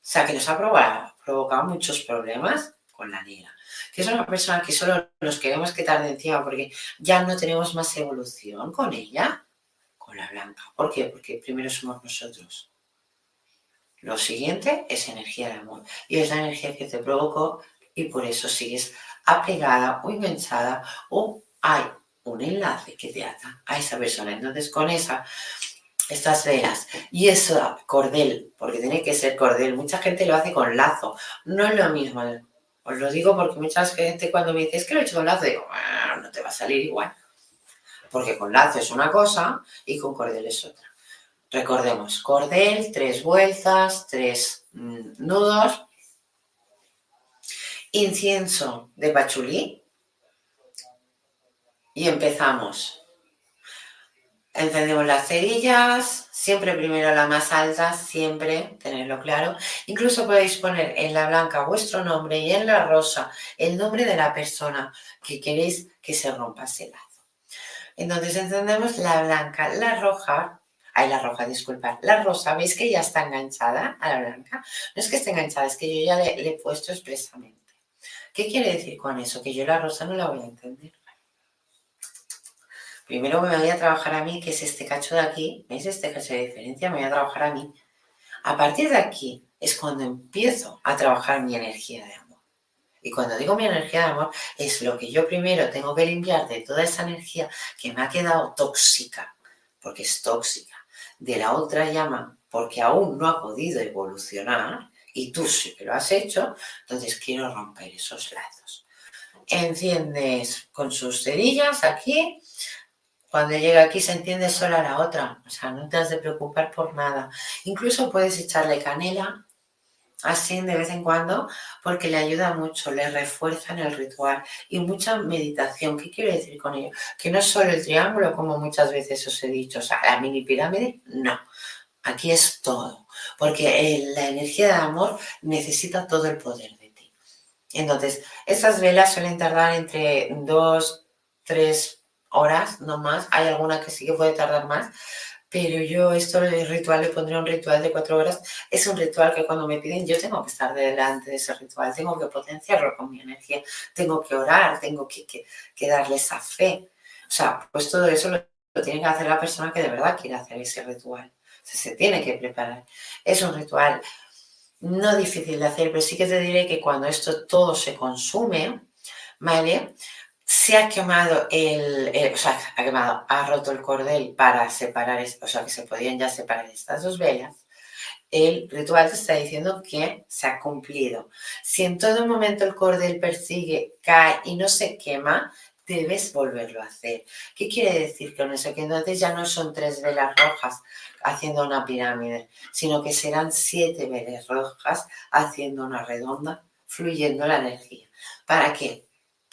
sea, que nos ha provocado, provocado muchos problemas, con la negra. Que es una persona que solo nos queremos quitar de encima porque ya no tenemos más evolución con ella, con la blanca. ¿Por qué? Porque primero somos nosotros. Lo siguiente es energía de amor y es la energía que te provocó y por eso sigues apegada o enganchada o hay un enlace que te ata a esa persona. Entonces con esa, estas velas y eso cordel, porque tiene que ser cordel, mucha gente lo hace con lazo, no es lo mismo. Os lo digo porque mucha gente cuando me dice es que lo he hecho con lazo, digo, ah, no te va a salir igual. Porque con lazo es una cosa y con cordel es otra. Recordemos, cordel, tres vueltas, tres mm, nudos, incienso de pachulí y empezamos. Encendemos las cerillas, siempre primero la más alta, siempre tenerlo claro. Incluso podéis poner en la blanca vuestro nombre y en la rosa el nombre de la persona que queréis que se rompa ese lazo. Entonces encendemos la blanca, la roja Ay, la roja, disculpad. La rosa, ¿veis que ya está enganchada a la blanca? No es que esté enganchada, es que yo ya le, he puesto expresamente. ¿Qué quiere decir con eso? Que yo la rosa no la voy a entender. Primero me voy a trabajar a mí, que es este cacho de aquí. ¿Veis este cacho de diferencia? Me voy a trabajar a mí. A partir de aquí es cuando empiezo a trabajar mi energía de amor. Y cuando digo mi energía de amor, es lo que yo primero tengo que limpiar de toda esa energía que me ha quedado tóxica, porque es tóxica de la otra llama porque aún no ha podido evolucionar y tú sí que lo has hecho, entonces quiero romper esos lazos. Enciendes con sus cerillas aquí, cuando llega aquí se enciende sola la otra, o sea, no te has de preocupar por nada. Incluso puedes echarle canela así de vez en cuando, porque le ayuda mucho, le refuerza en el ritual y mucha meditación. ¿Qué quiero decir con ello? Que no es solo el triángulo, como muchas veces os he dicho, o sea, la mini pirámide, no. Aquí es todo, porque la energía de amor necesita todo el poder de ti. Entonces, estas velas suelen tardar entre dos, tres horas, no más. Hay alguna que sí que puede tardar más, pero yo esto del ritual le pondría un ritual de cuatro horas. Es un ritual que cuando me piden yo tengo que estar delante de ese ritual, tengo que potenciarlo con mi energía, tengo que orar, tengo que, que, darle esa fe. O sea, pues todo eso lo, tiene que hacer la persona que de verdad quiere hacer ese ritual. se tiene que preparar. Es un ritual no difícil de hacer, pero sí que te diré que cuando esto todo se consume, ¿vale? Se ha quemado el, o sea, ha quemado, ha roto el cordel para separar, o sea, que se podían ya separar estas dos velas, el ritual te está diciendo que se ha cumplido. Si en todo momento el cordel persigue, cae y no se quema, debes volverlo a hacer. ¿Qué quiere decir con eso? Que entonces ya no son tres velas rojas haciendo una pirámide, sino que serán siete velas rojas haciendo una redonda, fluyendo la energía. ¿Para qué?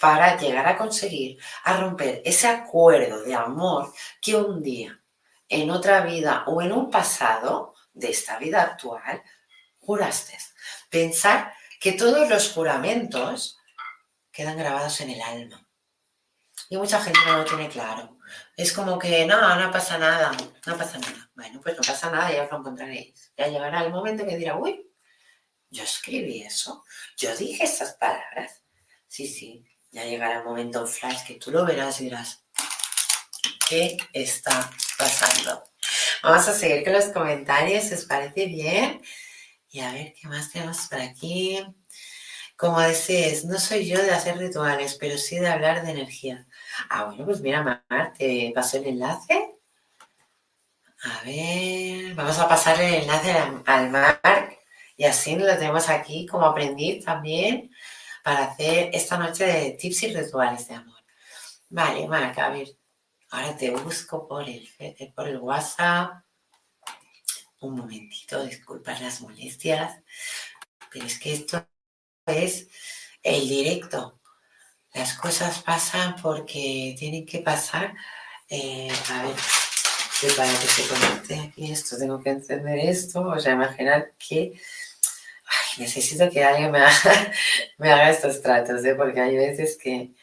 Para llegar a conseguir, a romper ese acuerdo de amor que un día, en otra vida o en un pasado de esta vida actual, juraste. Pensar que todos los juramentos quedan grabados en el alma. Y mucha gente no lo tiene claro. Es como que no, no pasa nada, no pasa nada. Bueno, pues no pasa nada, ya os lo encontraréis. Ya llegará el momento que dirá, uy, yo escribí eso, yo dije esas palabras. Sí, sí, ya llegará el momento flash que tú lo verás y dirás, ¿qué está pasando? Vamos a seguir con los comentarios, ¿os parece bien? Y a ver qué más tenemos por aquí. Como decís, no soy yo de hacer rituales, pero sí de hablar de energía. Ah, bueno, pues mira, Mar, te paso el enlace. A ver, vamos a pasar el enlace al Mar y así lo tenemos aquí como aprendiz también para hacer esta noche de tips y rituales de amor. Vale, Marca, a ver, Ahora te busco por el, por el WhatsApp. Un momentito, disculpas las molestias. Pero es que esto es el directo. Las cosas pasan porque tienen que pasar. Eh, a ver, para que se conecte aquí esto, tengo que encender esto. O sea, imaginar que necesito que alguien me haga, *laughs* me haga estos tratos, ¿eh? porque hay veces que,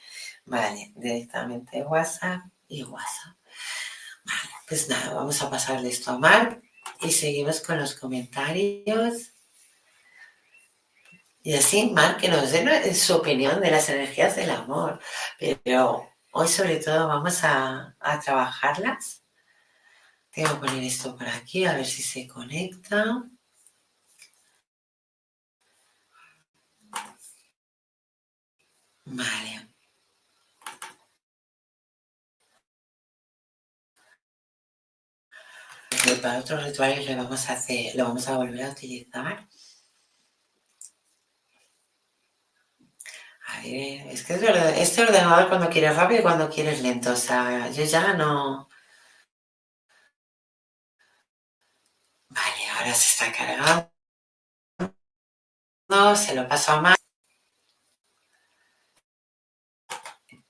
vale, directamente WhatsApp y WhatsApp. Vale, pues nada, vamos a pasarle esto a Mark y seguimos con los comentarios. Y así Mark que nos dé su opinión de las energías del amor. Pero hoy sobre todo vamos a, a trabajarlas. Tengo que poner esto por aquí a ver si se conecta. Vale. para otros rituales lo vamos a hacer, lo vamos a volver a utilizar. A ver, es que es verdad, este ordenador cuando quieres rápido y cuando quieres lento, o sea, yo ya no... Vale, ahora se está cargando. Se lo paso a más.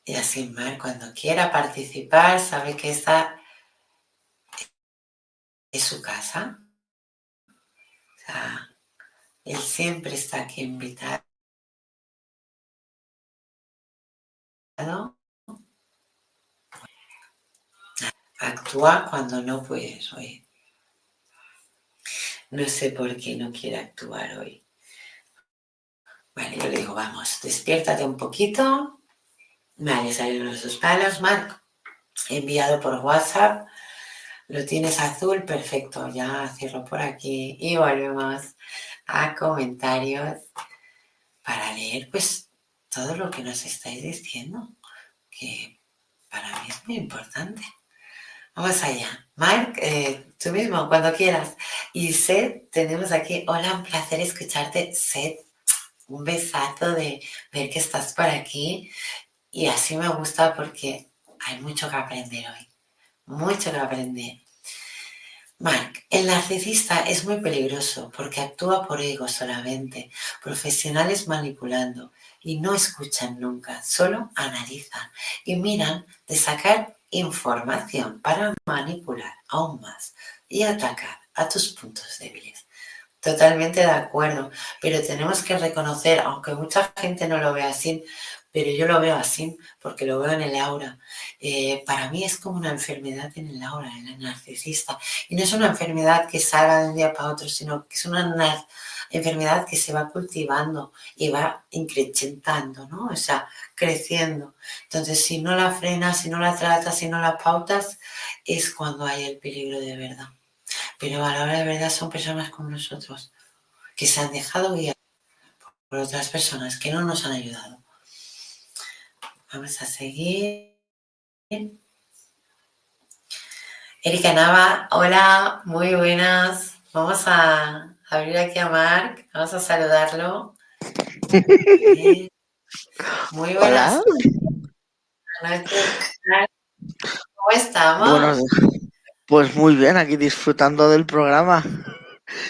Y así Mar, cuando quiera participar, sabe que esta es su casa. O sea, él siempre está aquí invitado. Actúa cuando no puedes hoy. No sé por qué no quiere actuar hoy. Vale, yo le digo, vamos, despiértate un poquito Vale, salieron los dos palos, Marc. Enviado por WhatsApp. Lo tienes azul, perfecto. Ya cierro por aquí y volvemos a comentarios para leer pues todo lo que nos estáis diciendo, que para mí es muy importante. Vamos allá. Marc, eh, tú mismo, cuando quieras. Y Seth, tenemos aquí, hola, un placer escucharte. Seth, un besazo de ver que estás por aquí y así me gusta porque hay mucho que aprender hoy. Mucho que aprender. Mark, el narcisista es muy peligroso porque actúa por ego solamente, profesionales manipulando y no escuchan nunca, solo analizan y miran de sacar información para manipular aún más y atacar a tus puntos débiles. Totalmente de acuerdo, pero tenemos que reconocer, aunque mucha gente no lo vea así, pero yo lo veo así porque lo veo en el aura. Eh, para mí es como una enfermedad en el aura, en el narcisista. Y no es una enfermedad que salga de un día para otro, sino que es una enfermedad que se va cultivando y va incrementando, ¿no? O sea, creciendo. Entonces, si no la frenas, si no la tratas, si no la pautas, es cuando hay el peligro de verdad. Pero a la hora de verdad son personas como nosotros, que se han dejado guiar por otras personas que no nos han ayudado. Vamos a seguir. Erika Nava, hola, muy buenas. Vamos a abrir aquí a Marc, vamos a saludarlo. *laughs* Muy buenas. ¿Cómo estamos? pues muy bien, aquí disfrutando del programa.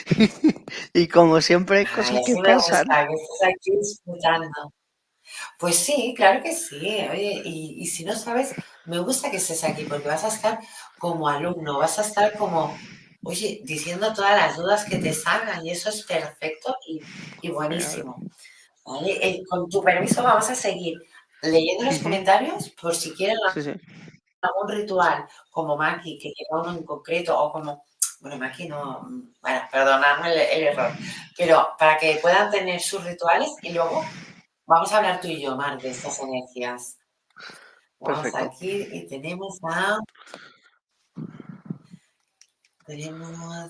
*laughs* y como siempre, hay cosas que pasan. que aquí disfrutando. Pues sí, claro que sí. Oye, y, si no sabes, me gusta que estés aquí porque vas a estar como alumno, vas a estar como, oye, diciendo todas las dudas que te salgan y eso es perfecto y, buenísimo. Eh, con tu permiso vamos a seguir leyendo los comentarios por si quieren algún ritual como Maki, que quiera uno en concreto o como... Bueno, Maki no, bueno, perdonadme el error, pero para que puedan tener sus rituales y luego Vamos a hablar tú y yo, Mar, de estas energías. Vamos aquí y tenemos a. Tenemos a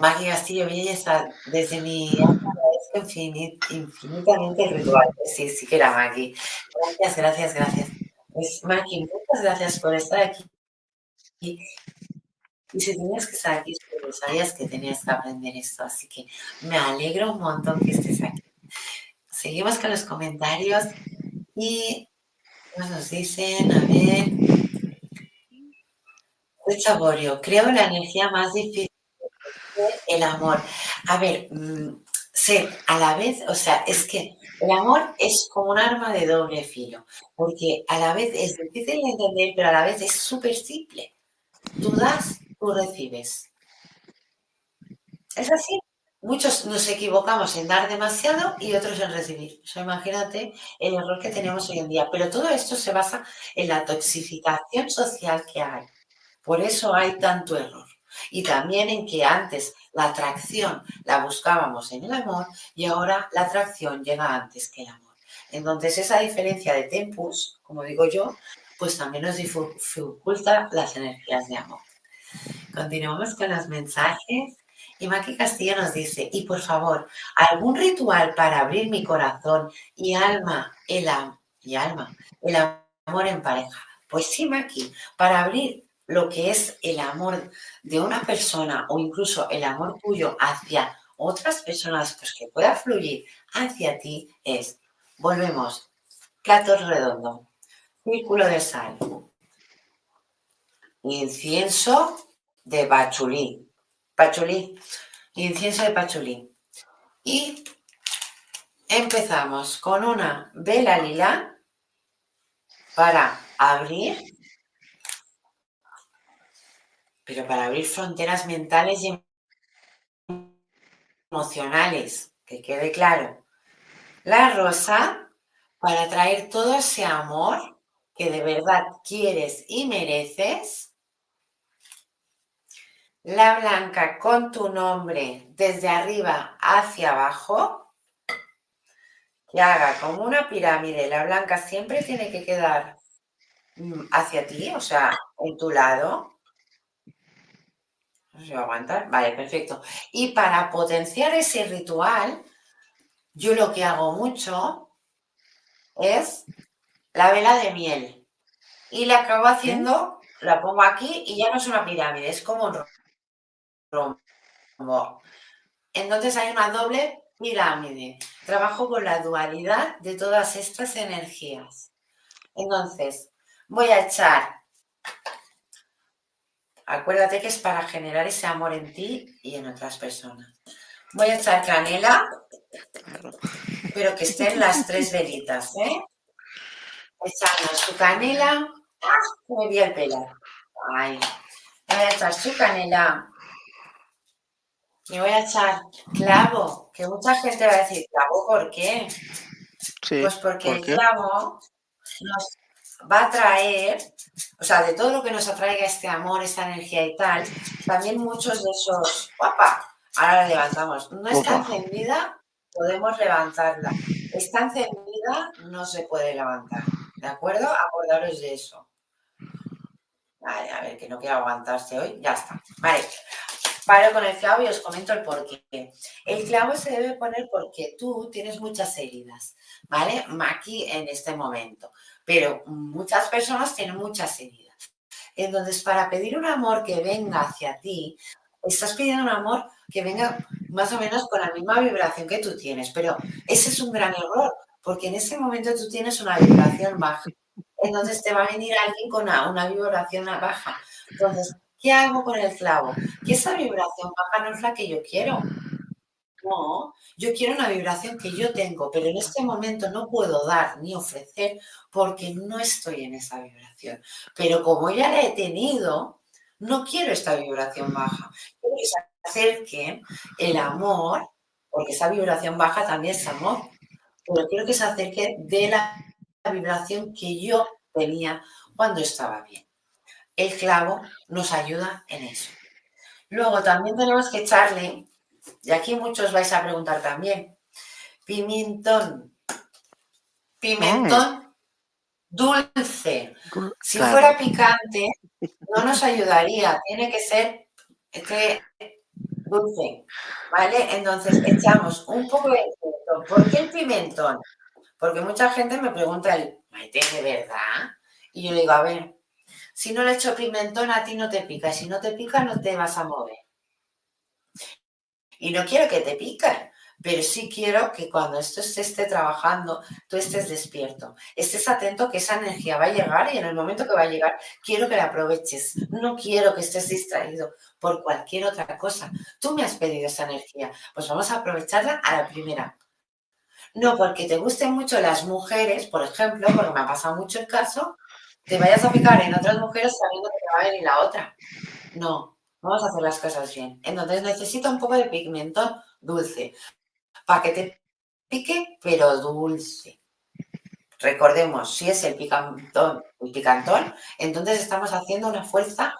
Maggie Castillo Belleza. Desde mi agradezco infinitamente el ritual. Sí, sí que era Maggie. Gracias, gracias, gracias. Pues Maggie, muchas gracias por estar aquí. Y, si tenías que estar aquí, sabías que tenías que aprender esto. Así que me alegro un montón que estés aquí. Seguimos con los comentarios y nos dicen, a ver, Saborio, creo la energía más difícil el amor. A ver, mm, sé, a la vez, o sea, es que el amor es como un arma de doble filo, porque a la vez es difícil de entender, pero a la vez es súper simple. Tú das, tú recibes. Es así. Muchos nos equivocamos en dar demasiado y otros en recibir. Imagínate el error que tenemos hoy en día. Pero todo esto se basa en la toxificación social que hay. Por eso hay tanto error. Y también en que antes la atracción la buscábamos en el amor y ahora la atracción llega antes que el amor. Entonces esa diferencia de tempus, como digo yo, pues también nos dificulta las energías de amor. Continuamos con los mensajes. Y Maki Castillo nos dice, y por favor, algún ritual para abrir mi corazón y alma, el, y alma, el amor en pareja. Pues sí, Maki, para abrir lo que es el amor de una persona o incluso el amor tuyo hacia otras personas, pues que pueda fluir hacia ti, es, volvemos, plato redondo, círculo de sal, incienso de pachulí, pachulí, incienso de pachulí. Y empezamos con una vela lila para abrir pero para abrir fronteras mentales y emocionales, que quede claro. La rosa para traer todo ese amor que de verdad quieres y mereces. La blanca con tu nombre desde arriba hacia abajo, que haga como una pirámide. La blanca siempre tiene que quedar mm, hacia ti, o sea, en tu lado. No se va a aguantar. Vale, perfecto. Y para potenciar ese ritual, yo lo que hago mucho es la vela de miel. Y la acabo haciendo, la pongo aquí y ya no es una pirámide, es como un Entonces hay una doble pirámide. Trabajo con la dualidad de todas estas energías. Entonces, voy a echar Acuérdate que es para generar ese amor en ti y en otras personas. Voy a echar canela, pero que estén las tres velitas, ¿eh? Echando su canela. ¡Ah! Me vi el pelo. Ay. Voy a echar su canela. Y voy a echar clavo, que mucha gente va a decir, clavo, ¿por qué? pues porque el clavo nos va a traer, o sea, de todo lo que nos atraiga este amor, esta energía y tal, también muchos de esos, guapa, ahora la levantamos, no está encendida, podemos levantarla. Está encendida, no se puede levantar. ¿De acuerdo? Acordaros de eso. Vale, a ver, que no quiero aguantarse hoy. Ya está. Vale. Paro con el clavo y os comento el porqué. El clavo se debe poner porque tú tienes muchas heridas, ¿vale? Aquí en este momento pero muchas personas tienen muchas heridas. Entonces, para pedir un amor que venga hacia ti, estás pidiendo un amor que venga más o menos con la misma vibración que tú tienes, pero ese es un gran error, porque en ese momento tú tienes una vibración baja. Entonces te va a venir alguien con una, una vibración baja. Entonces, ¿qué hago con el clavo? Que esa vibración baja no es la que yo quiero. No, yo quiero una vibración que yo tengo, pero en este momento no puedo dar ni ofrecer porque no estoy en esa vibración. Pero como ya la he tenido, no quiero esta vibración baja. Quiero que se acerque el amor, porque esa vibración baja también es amor, pero quiero que se acerque de la vibración que yo tenía cuando estaba bien. El clavo nos ayuda en eso. Luego también tenemos que echarle y aquí muchos vais a preguntar también. Pimentón. Pimentón mm. dulce. Si fuera picante, no nos ayudaría. Tiene que ser este dulce. ¿Vale? Entonces echamos un poco de pimentón. ¿Por qué el pimentón? Porque mucha gente me pregunta el, Maite, ¿de verdad? Y yo le digo, a ver, si no le echo pimentón, a ti no te pica. Si no te pica, no te vas a mover. Y no quiero que te piquen, pero sí quiero que cuando esto se esté trabajando, tú estés despierto, estés atento que esa energía va a llegar y en el momento que va a llegar, quiero que la aproveches. No quiero que estés distraído por cualquier otra cosa. Tú me has pedido esa energía, pues vamos a aprovecharla a la primera. No porque te gusten mucho las mujeres, por ejemplo, porque me ha pasado mucho el caso, te vayas a picar en otras mujeres sabiendo que te va a venir la otra. No, vamos a hacer las cosas bien. Entonces necesito un poco de pigmentón dulce para que te pique, pero dulce. Recordemos, si es el picantón, el picantón, entonces estamos haciendo una fuerza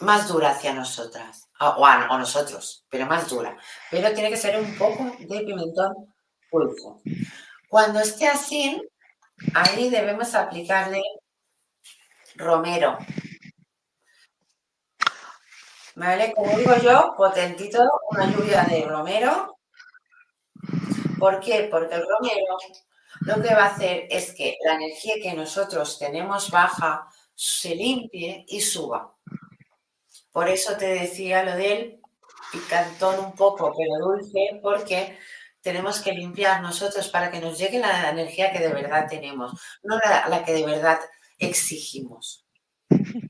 más dura hacia nosotras, o, o nosotros, pero más dura. Pero tiene que ser un poco de pimentón dulce. Cuando esté así, ahí debemos aplicarle romero. ¿Vale? Como digo yo, potentito, una lluvia de romero. ¿Por qué? Porque el romero lo que va a hacer es que la energía que nosotros tenemos baja se limpie y suba. Por eso te decía lo del picantón un poco, pero dulce, porque tenemos que limpiar nosotros para que nos llegue la energía que de verdad tenemos, no la que de verdad exigimos.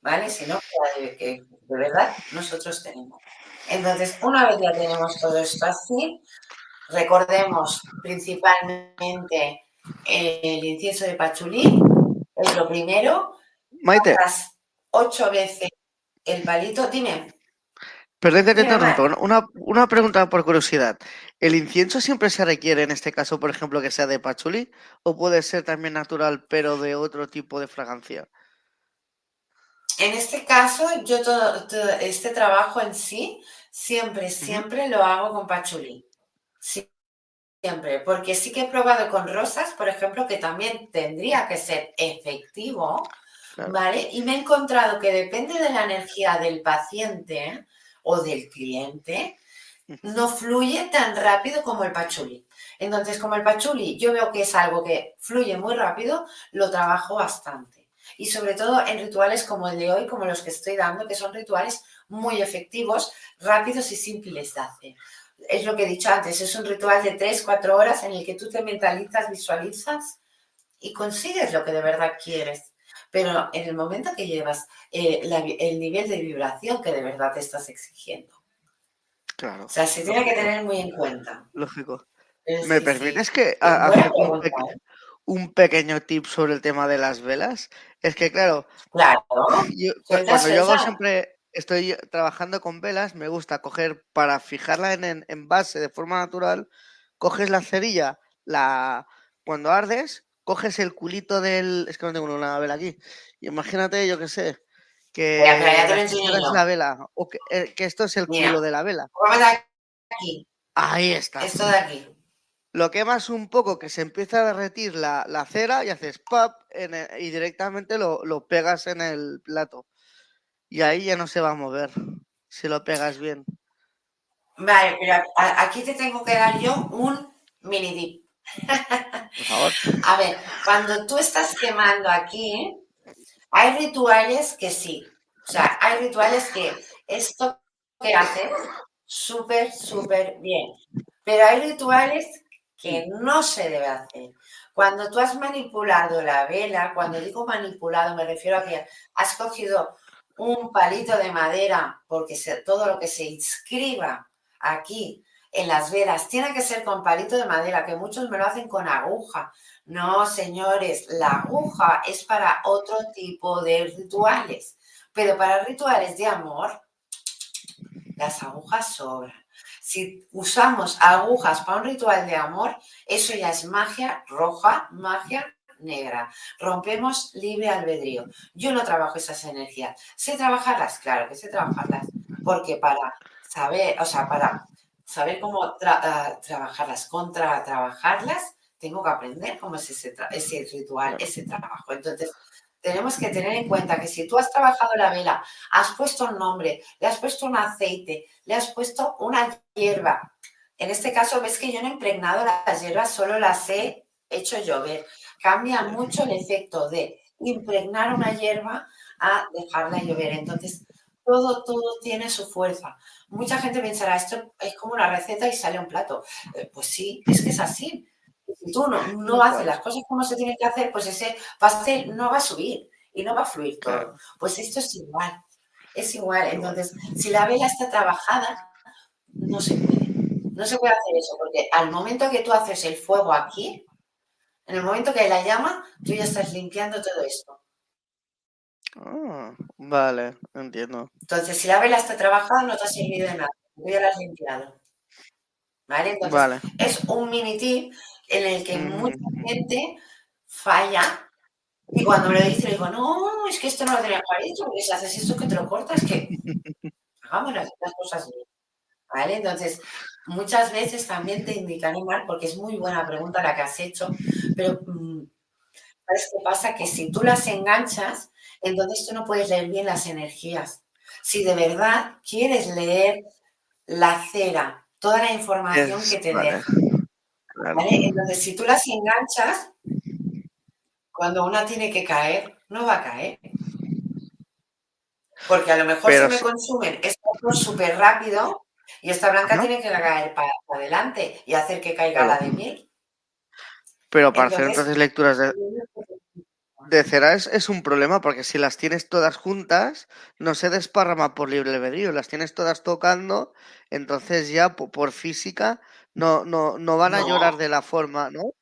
¿vale? Sino que, que de verdad nosotros tenemos. Entonces, una vez ya tenemos todo esto así, recordemos principalmente el incienso de pachulí, es lo primero. Maite. Ocho veces el palito, dime. Perdón que te interrumpo. Una, una, pregunta por curiosidad. ¿El incienso siempre se requiere, en este caso, por ejemplo, que sea de pachulí? ¿O puede ser también natural, pero de otro tipo de fragancia? En este caso, yo todo, este trabajo en sí, siempre, siempre lo hago con pachulí. siempre, porque sí que he probado con rosas, por ejemplo, que también tendría que ser efectivo, ¿vale? Y me he encontrado que depende de la energía del paciente o del cliente, no fluye tan rápido como el pachulí. Entonces, como el pachulí yo veo que es algo que fluye muy rápido, lo trabajo bastante y sobre todo en rituales como el de hoy, como los que estoy dando, que son rituales muy efectivos, rápidos y simples de hacer. Es lo que he dicho antes, es un ritual de 3, 4 horas en el que tú te mentalizas, visualizas y consigues lo que de verdad quieres. Pero en el momento que llevas eh, el nivel de vibración que de verdad te estás exigiendo. Claro. O sea, se tiene que tener muy en cuenta. Lógico. ¿Me permites que hacer un, un pequeño tip sobre el tema de las velas. Es que, claro, claro. cuando yo siempre estoy trabajando con velas, me gusta coger para fijarla en, en, base de forma natural, coges la cerilla, la cuando ardes, coges el culito del. Es que no tengo una vela aquí. Imagínate, yo qué sé, que es la vela, o que, eh, que, esto es el culo de la vela. Aquí. Ahí está. Esto de aquí lo quemas un poco, que se empieza a derretir la, cera y haces pop y directamente lo, pegas en el plato. Y ahí ya no se va a mover si lo pegas bien. Vale, pero aquí te tengo que dar yo un mini dip. A ver, cuando tú estás quemando aquí, hay rituales que sí. O sea, hay rituales que esto que haces súper, súper bien. Pero hay rituales que no se debe hacer. Cuando tú has manipulado la vela, cuando digo manipulado me refiero a que has cogido un palito de madera, porque todo lo que se inscriba aquí en las velas tiene que ser con palito de madera, que muchos me lo hacen con aguja. No, señores, la aguja es para otro tipo de rituales, pero para rituales de amor, las agujas sobran. Si usamos agujas para un ritual de amor, eso ya es magia roja, magia negra. Rompemos libre albedrío. Yo no trabajo esas energías. ¿Sé trabajarlas? Claro que sé trabajarlas. Porque para saber, o sea, para saber cómo trabajarlas, contra trabajarlas, tengo que aprender cómo es ese, ese ritual, ese trabajo. Entonces, tenemos que tener en cuenta que si tú has trabajado la vela, has puesto un nombre, le has puesto un aceite, le has puesto una hierba. En este caso, ves que yo no he impregnado las hierbas, solo las he hecho llover. Cambia mucho el efecto de impregnar una hierba a dejarla llover. Entonces, todo, todo tiene su fuerza. Mucha gente pensará, esto es como una receta y sale un plato. Eh, pues sí, es que es así. Si tú no, no haces las cosas como se tienen que hacer, pues ese pastel no va a subir y no va a fluir todo. Pues esto es igual, es igual. Entonces, si la vela está trabajada, no se puede. No se puede hacer eso, porque al momento que tú haces el fuego aquí, en el momento que hay la llama, tú ya estás limpiando todo esto. Ah, vale, entiendo. Entonces, si la vela está trabajada, no te ha servido de nada. Tú ya la has limpiado. ¿Vale? Entonces, es un mini tip en el que mucha gente falla y cuando me lo dice, le digo, no, es que esto no lo tenía que dicho, porque si haces esto que te lo cortas, que *laughs* hagamos las, cosas bien. ¿Vale? Entonces, muchas veces también te indicaré mal, porque es muy buena pregunta la que has hecho, pero mm, ¿sabes qué pasa? Que si tú las enganchas, entonces tú no puedes leer bien las energías. Si de verdad quieres leer la cera, toda la información que te deja. ¿vale? Entonces, si tú las enganchas, cuando una tiene que caer, no va a caer. Porque a lo mejor se me consumen esto súper rápido y esta blanca tiene que caer para, adelante y hacer que caiga la de miel. Pero para hacer entonces lecturas de, de cera es, un problema porque si las tienes todas juntas, no se desparrama por libre albedrío, las tienes todas tocando, entonces ya por, física no, no, no van a llorar de la forma, ¿no?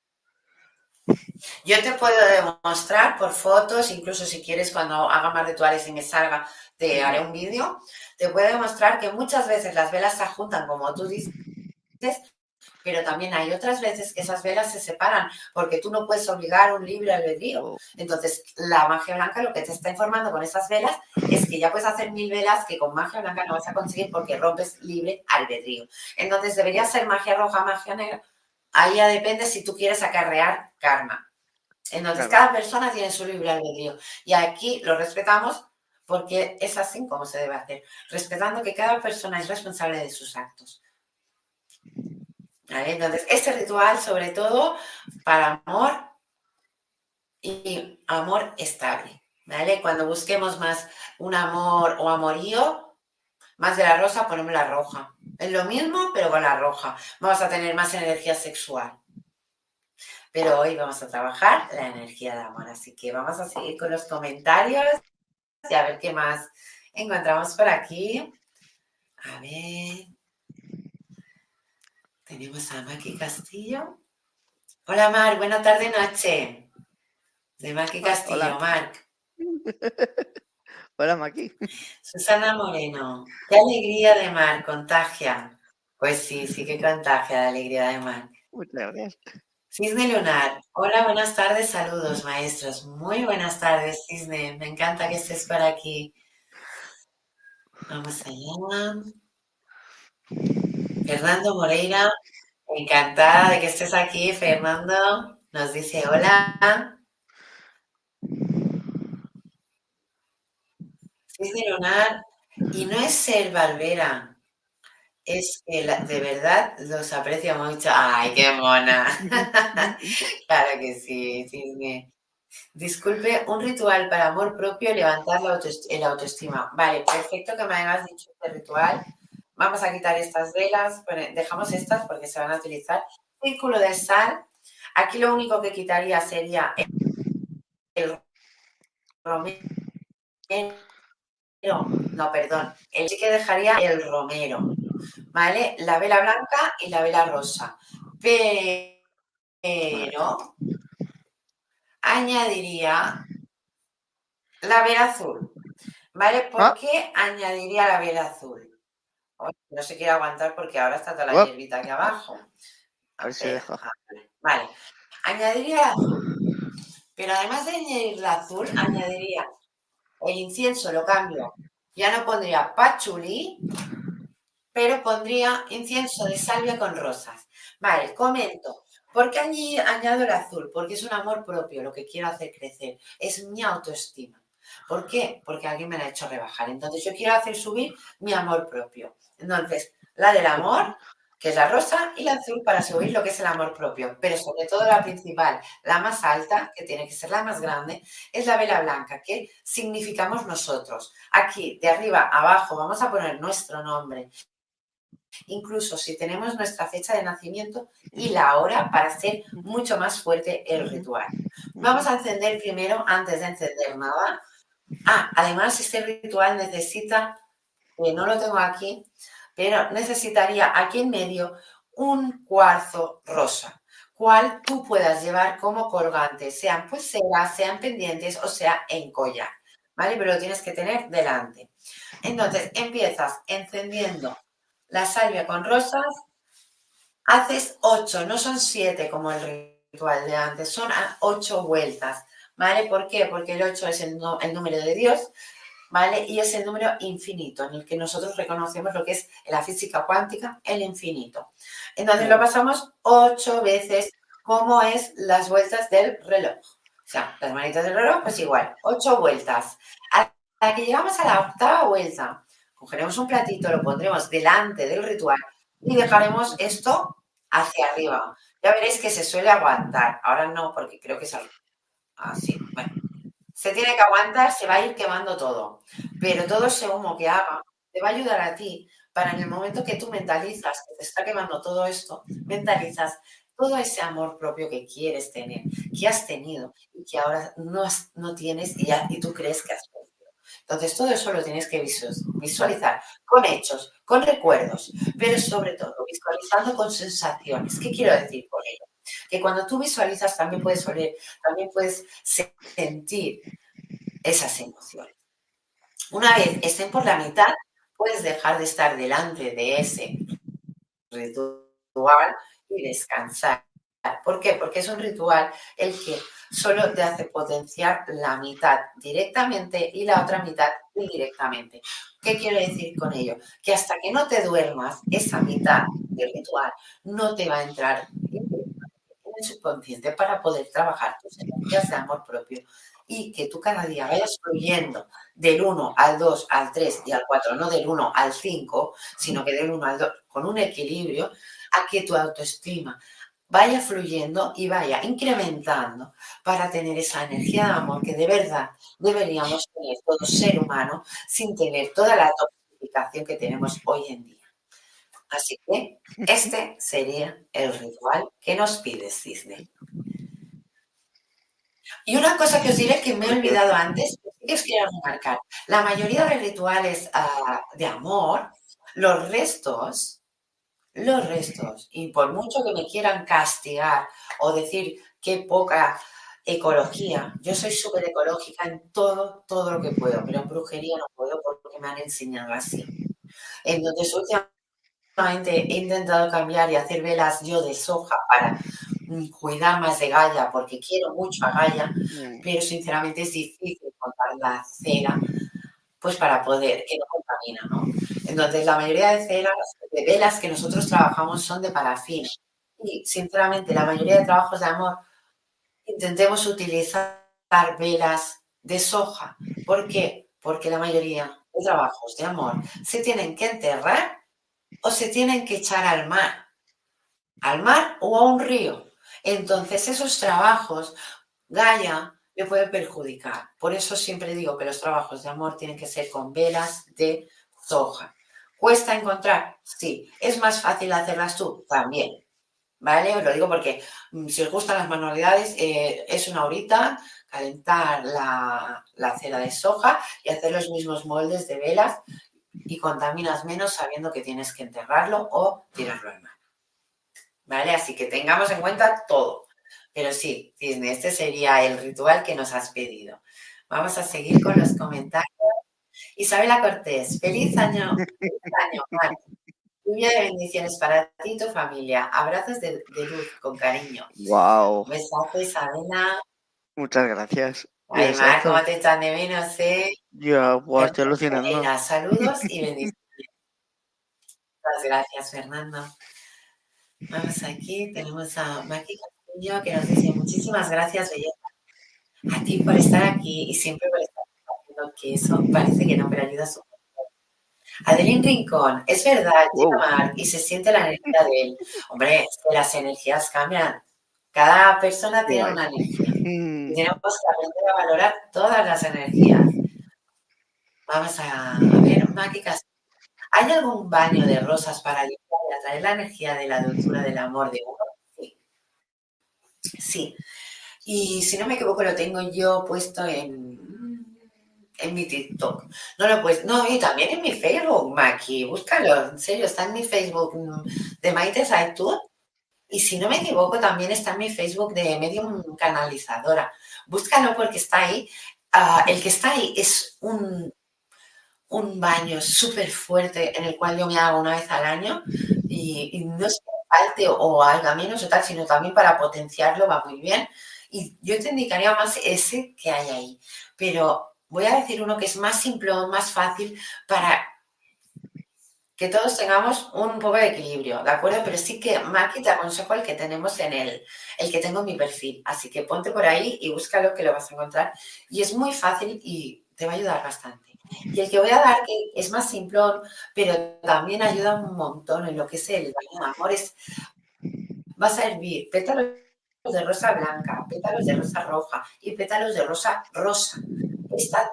Yo te puedo demostrar por fotos, incluso si quieres cuando haga más rituales y me salga, te haré un vídeo. Te puedo demostrar que muchas veces las velas se juntan, como tú dices, pero también hay otras veces que esas velas se separan porque tú no puedes obligar un libre albedrío. Entonces, la magia blanca lo que te está informando con esas velas es que ya puedes hacer mil velas que con magia blanca no vas a conseguir porque rompes libre albedrío. Entonces, debería ser magia roja, magia negra Ahí ya depende si tú quieres acarrear karma. Entonces, cada persona tiene su libre albedrío. Y aquí lo respetamos porque es así como se debe hacer, respetando que cada persona es responsable de sus actos. Entonces, este ritual, sobre todo, para amor y amor estable. ¿vale? Cuando busquemos más un amor o amorío, más de la rosa, ponemos la roja. Es lo mismo, pero con la roja. Vamos a tener más energía sexual. Pero hoy vamos a trabajar la energía de amor. Así que vamos a seguir con los comentarios y a ver qué más encontramos por aquí. A ver. Tenemos a Maki Castillo. Hola, Mar. Buena tarde, noche. De Maki Castillo, *laughs* Hola. Marc. Hola, Maki. Susana Moreno. Qué alegría de mar, contagia. Pues sí, sí que contagia la alegría de mar. Muchas gracias. Cisne Lunar. Hola, buenas tardes, saludos, maestros. Muy buenas tardes, Cisne. Me encanta que estés por aquí. Vamos allá. Fernando Moreira. Encantada de que estés aquí, Fernando. Nos dice hola. es de Lunar y no es ser Valvera, es que de verdad los aprecio mucho. ¡Ay, qué mona! *laughs* claro que sí. Disculpe, un ritual para amor propio, levantar la autoestima. Vale, perfecto que me hayas dicho este ritual. Vamos a quitar estas velas, dejamos estas porque se van a utilizar. Círculo de sal. Aquí lo único que quitaría sería el romero no, perdón, el sí que dejaría el romero, ¿vale? La vela blanca y la vela rosa. Pero añadiría la vela azul, ¿vale? ¿Por ah. qué añadiría la vela azul? No se quiere aguantar porque ahora está toda la hierbita aquí abajo. A ver si dejo. Vale, añadiría azul. Pero además de añadir la azul, añadiría el incienso lo cambio. Ya no pondría pachulí, pero pondría incienso de salvia con rosas. Vale, comento. ¿Por qué añado el azul? Porque es un amor propio, lo que quiero hacer crecer. Es mi autoestima. ¿Por qué? Porque alguien me la ha hecho rebajar. Entonces yo quiero hacer subir mi amor propio. Entonces, la del amor que es la rosa, y la azul para subir lo que es el amor propio. Pero sobre todo la principal, la más alta, que tiene que ser la más grande, es la vela blanca, que significamos nosotros. Aquí, de arriba a abajo, vamos a poner nuestro nombre. Incluso si tenemos nuestra fecha de nacimiento y la hora para hacer mucho más fuerte el ritual. Vamos a encender primero, antes de encender nada. Ah, además este ritual necesita, que no lo tengo aquí, pero necesitaría aquí en medio un cuarzo rosa, cual tú puedas llevar como colgante, sean pulseras, sean pendientes o sea en collar, ¿vale? Pero lo tienes que tener delante. Entonces empiezas encendiendo la salvia con rosas, haces ocho, no son siete como el ritual de antes, son ocho vueltas, ¿vale? ¿Por qué? Porque el ocho es el número de Dios, ¿vale? Y es el número infinito, en el que nosotros reconocemos lo que es la física cuántica, el infinito. Entonces lo pasamos ocho veces, como es las vueltas del reloj. O sea, las manitas del reloj, pues igual, ocho vueltas. A la que llegamos a la octava vuelta, cogeremos un platito, lo pondremos delante del ritual y dejaremos esto hacia arriba. Ya veréis que se suele aguantar. Ahora no, porque creo que es así. Bueno, se tiene que aguantar, se va a ir quemando todo. Pero todo ese humo que haga te va a ayudar a ti para en el momento que tú mentalizas que te está quemando todo esto, mentalizas todo ese amor propio que quieres tener, que has tenido y que ahora no, no tienes y, ya, y tú crees que has perdido. Entonces, todo eso lo tienes que visualizar con hechos, con recuerdos, pero sobre todo visualizando con sensaciones. ¿Qué quiero decir con ello? Que cuando tú visualizas también puedes, también puedes sentir esas emociones. Una vez estén por la mitad, puedes dejar de estar delante de ese ritual y descansar. ¿Por qué? Porque es un ritual el que solo te hace potenciar la mitad directamente y la otra mitad indirectamente. ¿Qué quiero decir con ello? Que hasta que no te duermas, esa mitad del ritual no te va a entrar subconsciente para poder trabajar tus energías de amor propio y que tú cada día vayas fluyendo del 1 al 2, al 3 y al 4, no del 1 al 5, sino que del 1 al 2, con un equilibrio, a que tu autoestima vaya fluyendo y vaya incrementando para tener esa energía de amor que de verdad deberíamos tener todo ser humano sin tener toda la toxificación que tenemos hoy en día. Así que este sería el ritual que nos pide Cisne. Y una cosa que os diré que me he olvidado antes, que os quiero remarcar. La mayoría de rituales ah, de amor, los restos, los restos, y por mucho que me quieran castigar o decir qué poca ecología, yo soy súper ecológica en todo, todo lo que puedo, pero en brujería no puedo porque me han enseñado así. Entonces, últimamente he intentado cambiar y hacer velas yo de soja para cuidar más de Gaia, porque quiero mucho a Gaia, pero sinceramente es difícil contar la cera, pues para poder, que no contamina, ¿no? Entonces, la mayoría de ceras, de velas que nosotros trabajamos son de parafina. Y, sinceramente, la mayoría de trabajos de amor, intentemos utilizar velas de soja. ¿Por qué? Porque la mayoría de trabajos de amor se tienen que enterrar o se tienen que echar al mar, al mar o a un río. Entonces esos trabajos, Gaia le puede perjudicar. Por eso siempre digo que los trabajos de amor tienen que ser con velas de soja. ¿Cuesta encontrar? Sí. ¿Es más fácil hacerlas tú? También. ¿Vale? Os lo digo porque mm, si os gustan las manualidades, eh, es una horita calentar la cera de soja y hacer los mismos moldes de velas y contaminas menos sabiendo que tienes que enterrarlo o tirarlo al mar. ¿Vale? Así que tengamos en cuenta todo. Pero sí, Disney, este sería el ritual que nos has pedido. Vamos a seguir con los comentarios. Isabela Cortés, feliz año, feliz año, Lluvia de bendiciones para ti y tu familia. Abrazos de, luz con cariño. Wow. Besazo, Isabela. Muchas gracias. Además, ¿cómo te están de menos, eh? Yo, pues, estoy alucinando. saludos y bendiciones. *laughs* Muchas gracias, Fernando. Vamos aquí, tenemos a Maki Castillo que nos dice muchísimas gracias, belleza, a ti por estar aquí y siempre por estar haciendo que eso parece que no, pero ayuda a su Adelín Rincón, es verdad, y se siente la energía de él. Hombre, es que las energías cambian. Cada persona tiene una energía. Mm. tenemos que aprender a valorar todas las energías. Vamos a ver, mágicas. ¿Hay algún baño de rosas para limpiar y atraer la energía de la dulzura del amor de uno? Sí. Sí. Y si no me equivoco, lo tengo yo puesto en, en mi TikTok. No lo pues, no, y también en mi Facebook, Maki. Búscalo, en serio, está en mi Facebook de Maite Saetud. Y si no me equivoco, también está en mi Facebook de Medium Canalizadora. Búscalo porque está ahí. Ah, el que está ahí es un, un baño súper fuerte en el cual yo me hago una vez al año y, no es que falte o haga menos o tal, sino también para potenciarlo va muy bien. Y yo te indicaría más ese que hay ahí. Pero voy a decir uno que es más simple, más fácil para que todos tengamos un poco de equilibrio, ¿de acuerdo? Pero sí que, Maki, te aconsejo el que tenemos en el, el que tengo en mi perfil. Así que ponte por ahí y búscalo que lo vas a encontrar. Y es muy fácil y te va a ayudar bastante. Y el que voy a dar, que es más simplón, pero también ayuda un montón en lo que es el baño de vas a hervir pétalos de rosa blanca, pétalos de rosa roja y pétalos de rosa rosa. Estas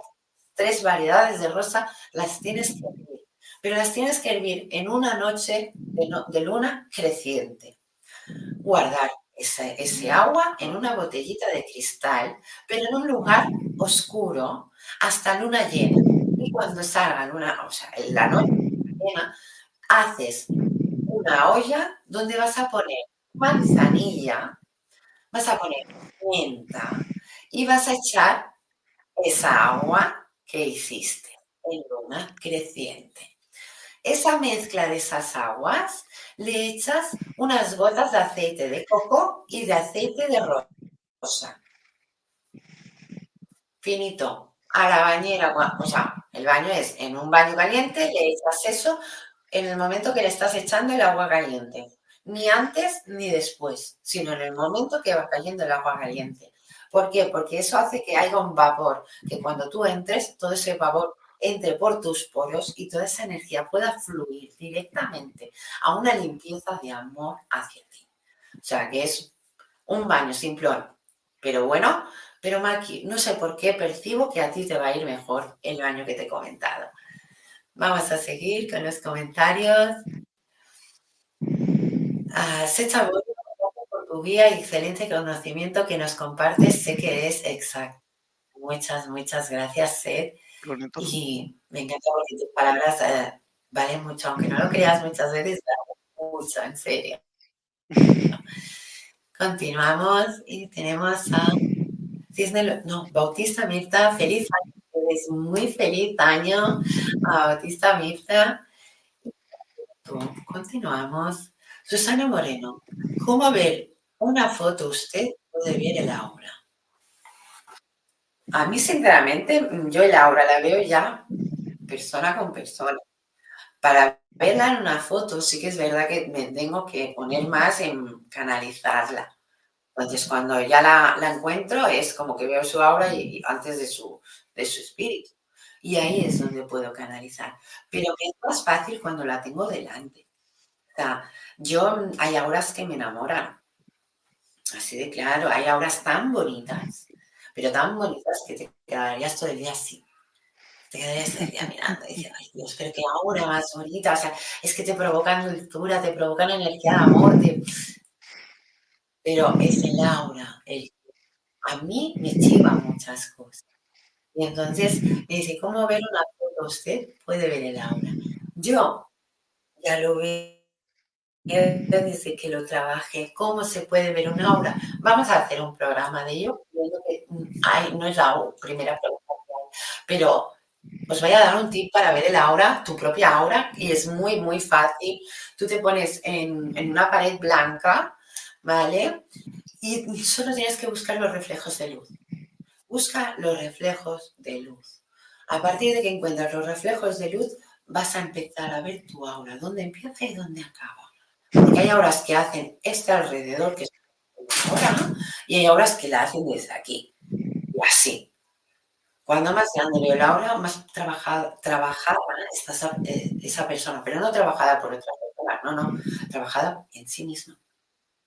tres variedades de rosa las tienes que pero las tienes que hervir en una noche de, luna creciente. Guardar ese, agua en una botellita de cristal, pero en un lugar oscuro hasta luna llena cuando salga una, o sea, en la noche haces una olla donde vas a poner manzanilla, vas a poner menta y vas a echar esa agua que hiciste en luna creciente. Esa mezcla de esas aguas le echas unas gotas de aceite de coco y de aceite de rosa. Finito a la bañera, o sea, el baño es en un baño caliente, le echas eso en el momento que le estás echando el agua caliente. Ni antes ni después, sino en el momento que va cayendo el agua caliente. ¿Por qué? Porque eso hace que haya un vapor, que cuando tú entres, todo ese vapor entre por tus poros y toda esa energía pueda fluir directamente a una limpieza de amor hacia ti. O sea, que es un baño simplón, pero bueno, pero Maki, no sé por qué percibo que a ti te va a ir mejor el baño que te he comentado. Vamos a seguir con los comentarios. Uh, Secha por tu guía y excelente conocimiento que nos compartes. Sé que es exacto. Muchas, muchas gracias, Seth. Y me encanta porque tus palabras eh, valen mucho, aunque no lo creas muchas veces, mucho, en serio. *laughs* Continuamos y tenemos a no, Bautista Mirta, feliz año, es muy feliz año a Bautista Mirta. Continuamos. Susana Moreno, ¿cómo ver una foto usted puede ver el aura? A mí, sinceramente, yo el aura la veo ya persona con persona. Para verla en una foto, sí que es verdad que me tengo que poner más en canalizarla. Entonces, cuando ya la, encuentro, es como que veo su aura y, antes de su, de su espíritu. Y ahí es donde puedo canalizar. Pero es más fácil cuando la tengo delante. O sea, yo, hay auras que me enamoran. Así de claro, hay auras tan bonitas, pero tan bonitas que te quedarías todo el día así. Te quedarías todo el día mirando y ay Dios, pero qué aura más bonita. O sea, es que te provocan dulzura, te provocan energía de amor, pero es el aura, el, a mí me chiva muchas cosas. Y entonces me dice, ¿cómo ver una foto? Usted puede ver el aura. Yo ya lo veo desde que lo trabaje, cómo se puede ver un aura. Vamos a hacer un programa de ello. Ay, no es la primera pregunta, pero os voy a dar un tip para ver el aura, tu propia aura, y es muy, muy fácil. Tú te pones en, en una pared blanca ¿vale? Y solo tienes que buscar los reflejos de luz. Busca los reflejos de luz. A partir de que encuentras los reflejos de luz, vas a empezar a ver tu aura, dónde empieza y dónde acaba. Porque hay auras que hacen este alrededor, que es ahora, y hay auras que la hacen desde aquí. Y así. Cuando más grande veo la aura, más trabajada, trabajada eh, esa, persona, pero no trabajada por otra persona, no, no, trabajada en sí misma.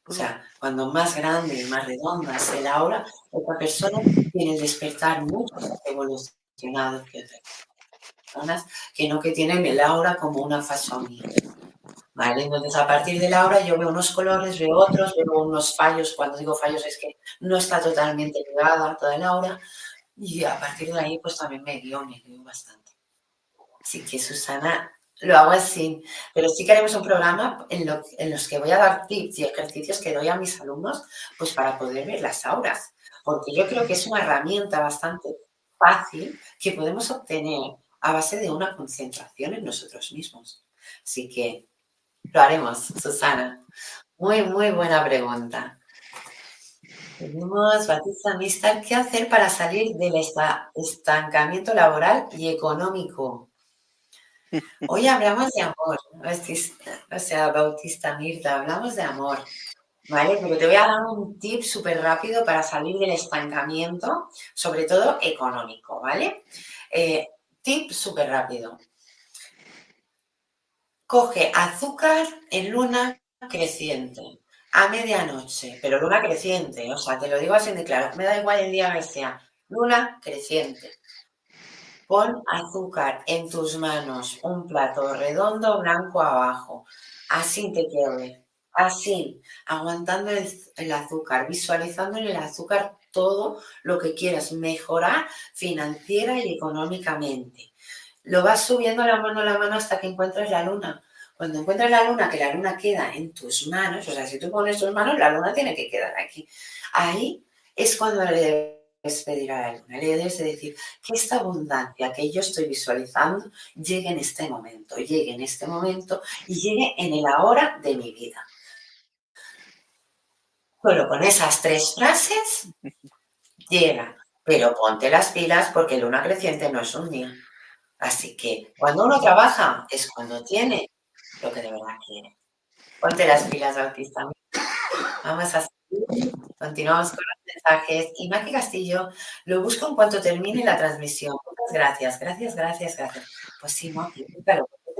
O sea, cuando más grande y más redonda es el aura, otra persona tiene el despertar mucho más evolucionado que otras personas que no que tienen el aura como una fasonía. ¿Vale? Entonces, a partir del aura yo veo unos colores, veo otros, veo unos fallos. Cuando digo fallos es que no está totalmente ligada toda el aura, y a partir de ahí, pues también me guío, me guío bastante. Así que, Susana, lo hago así. Pero sí que haremos un programa en, los que voy a dar tips y ejercicios que doy a mis alumnos, pues para poder ver las auras. Porque yo creo que es una herramienta bastante fácil que podemos obtener a base de una concentración en nosotros mismos. Así que lo haremos, Susana. Muy, muy buena pregunta. Tenemos, Batista Mistal, ¿qué hacer para salir del estancamiento laboral y económico? *laughs* Hoy hablamos de amor, o sea, Bautista Mirta, hablamos de amor, ¿vale? Pero te voy a dar un tip súper rápido para salir del estancamiento, sobre todo económico, ¿vale? Eh, tip súper rápido. Coge azúcar en luna creciente a medianoche, pero luna creciente, o sea, te lo digo así de claro, me da igual el día que sea, luna creciente. Pon azúcar en tus manos, un plato redondo blanco abajo, así te quede, así, aguantando el, azúcar, visualizando en el azúcar todo lo que quieras mejorar financiera y económicamente. Lo vas subiendo la mano a la mano hasta que encuentres la luna cuando encuentras la luna, que la luna queda en tus manos, o sea, si tú pones tus manos, la luna tiene que quedar aquí. Ahí es cuando le debes pedir a la luna, le debes decir que esta abundancia que yo estoy visualizando llegue en este momento, llegue en este momento y llegue en el ahora de mi vida. Solo con esas tres frases llega, pero ponte las pilas porque luna creciente no es un día. Así que cuando uno trabaja es cuando tiene lo que de verdad quiere. Ponte las pilas, Bautista. Vamos a seguir. Continuamos con los mensajes. Y Maki Castillo lo busco en cuanto termine la transmisión. Muchas gracias, gracias, gracias, gracias. Pues sí, Maki,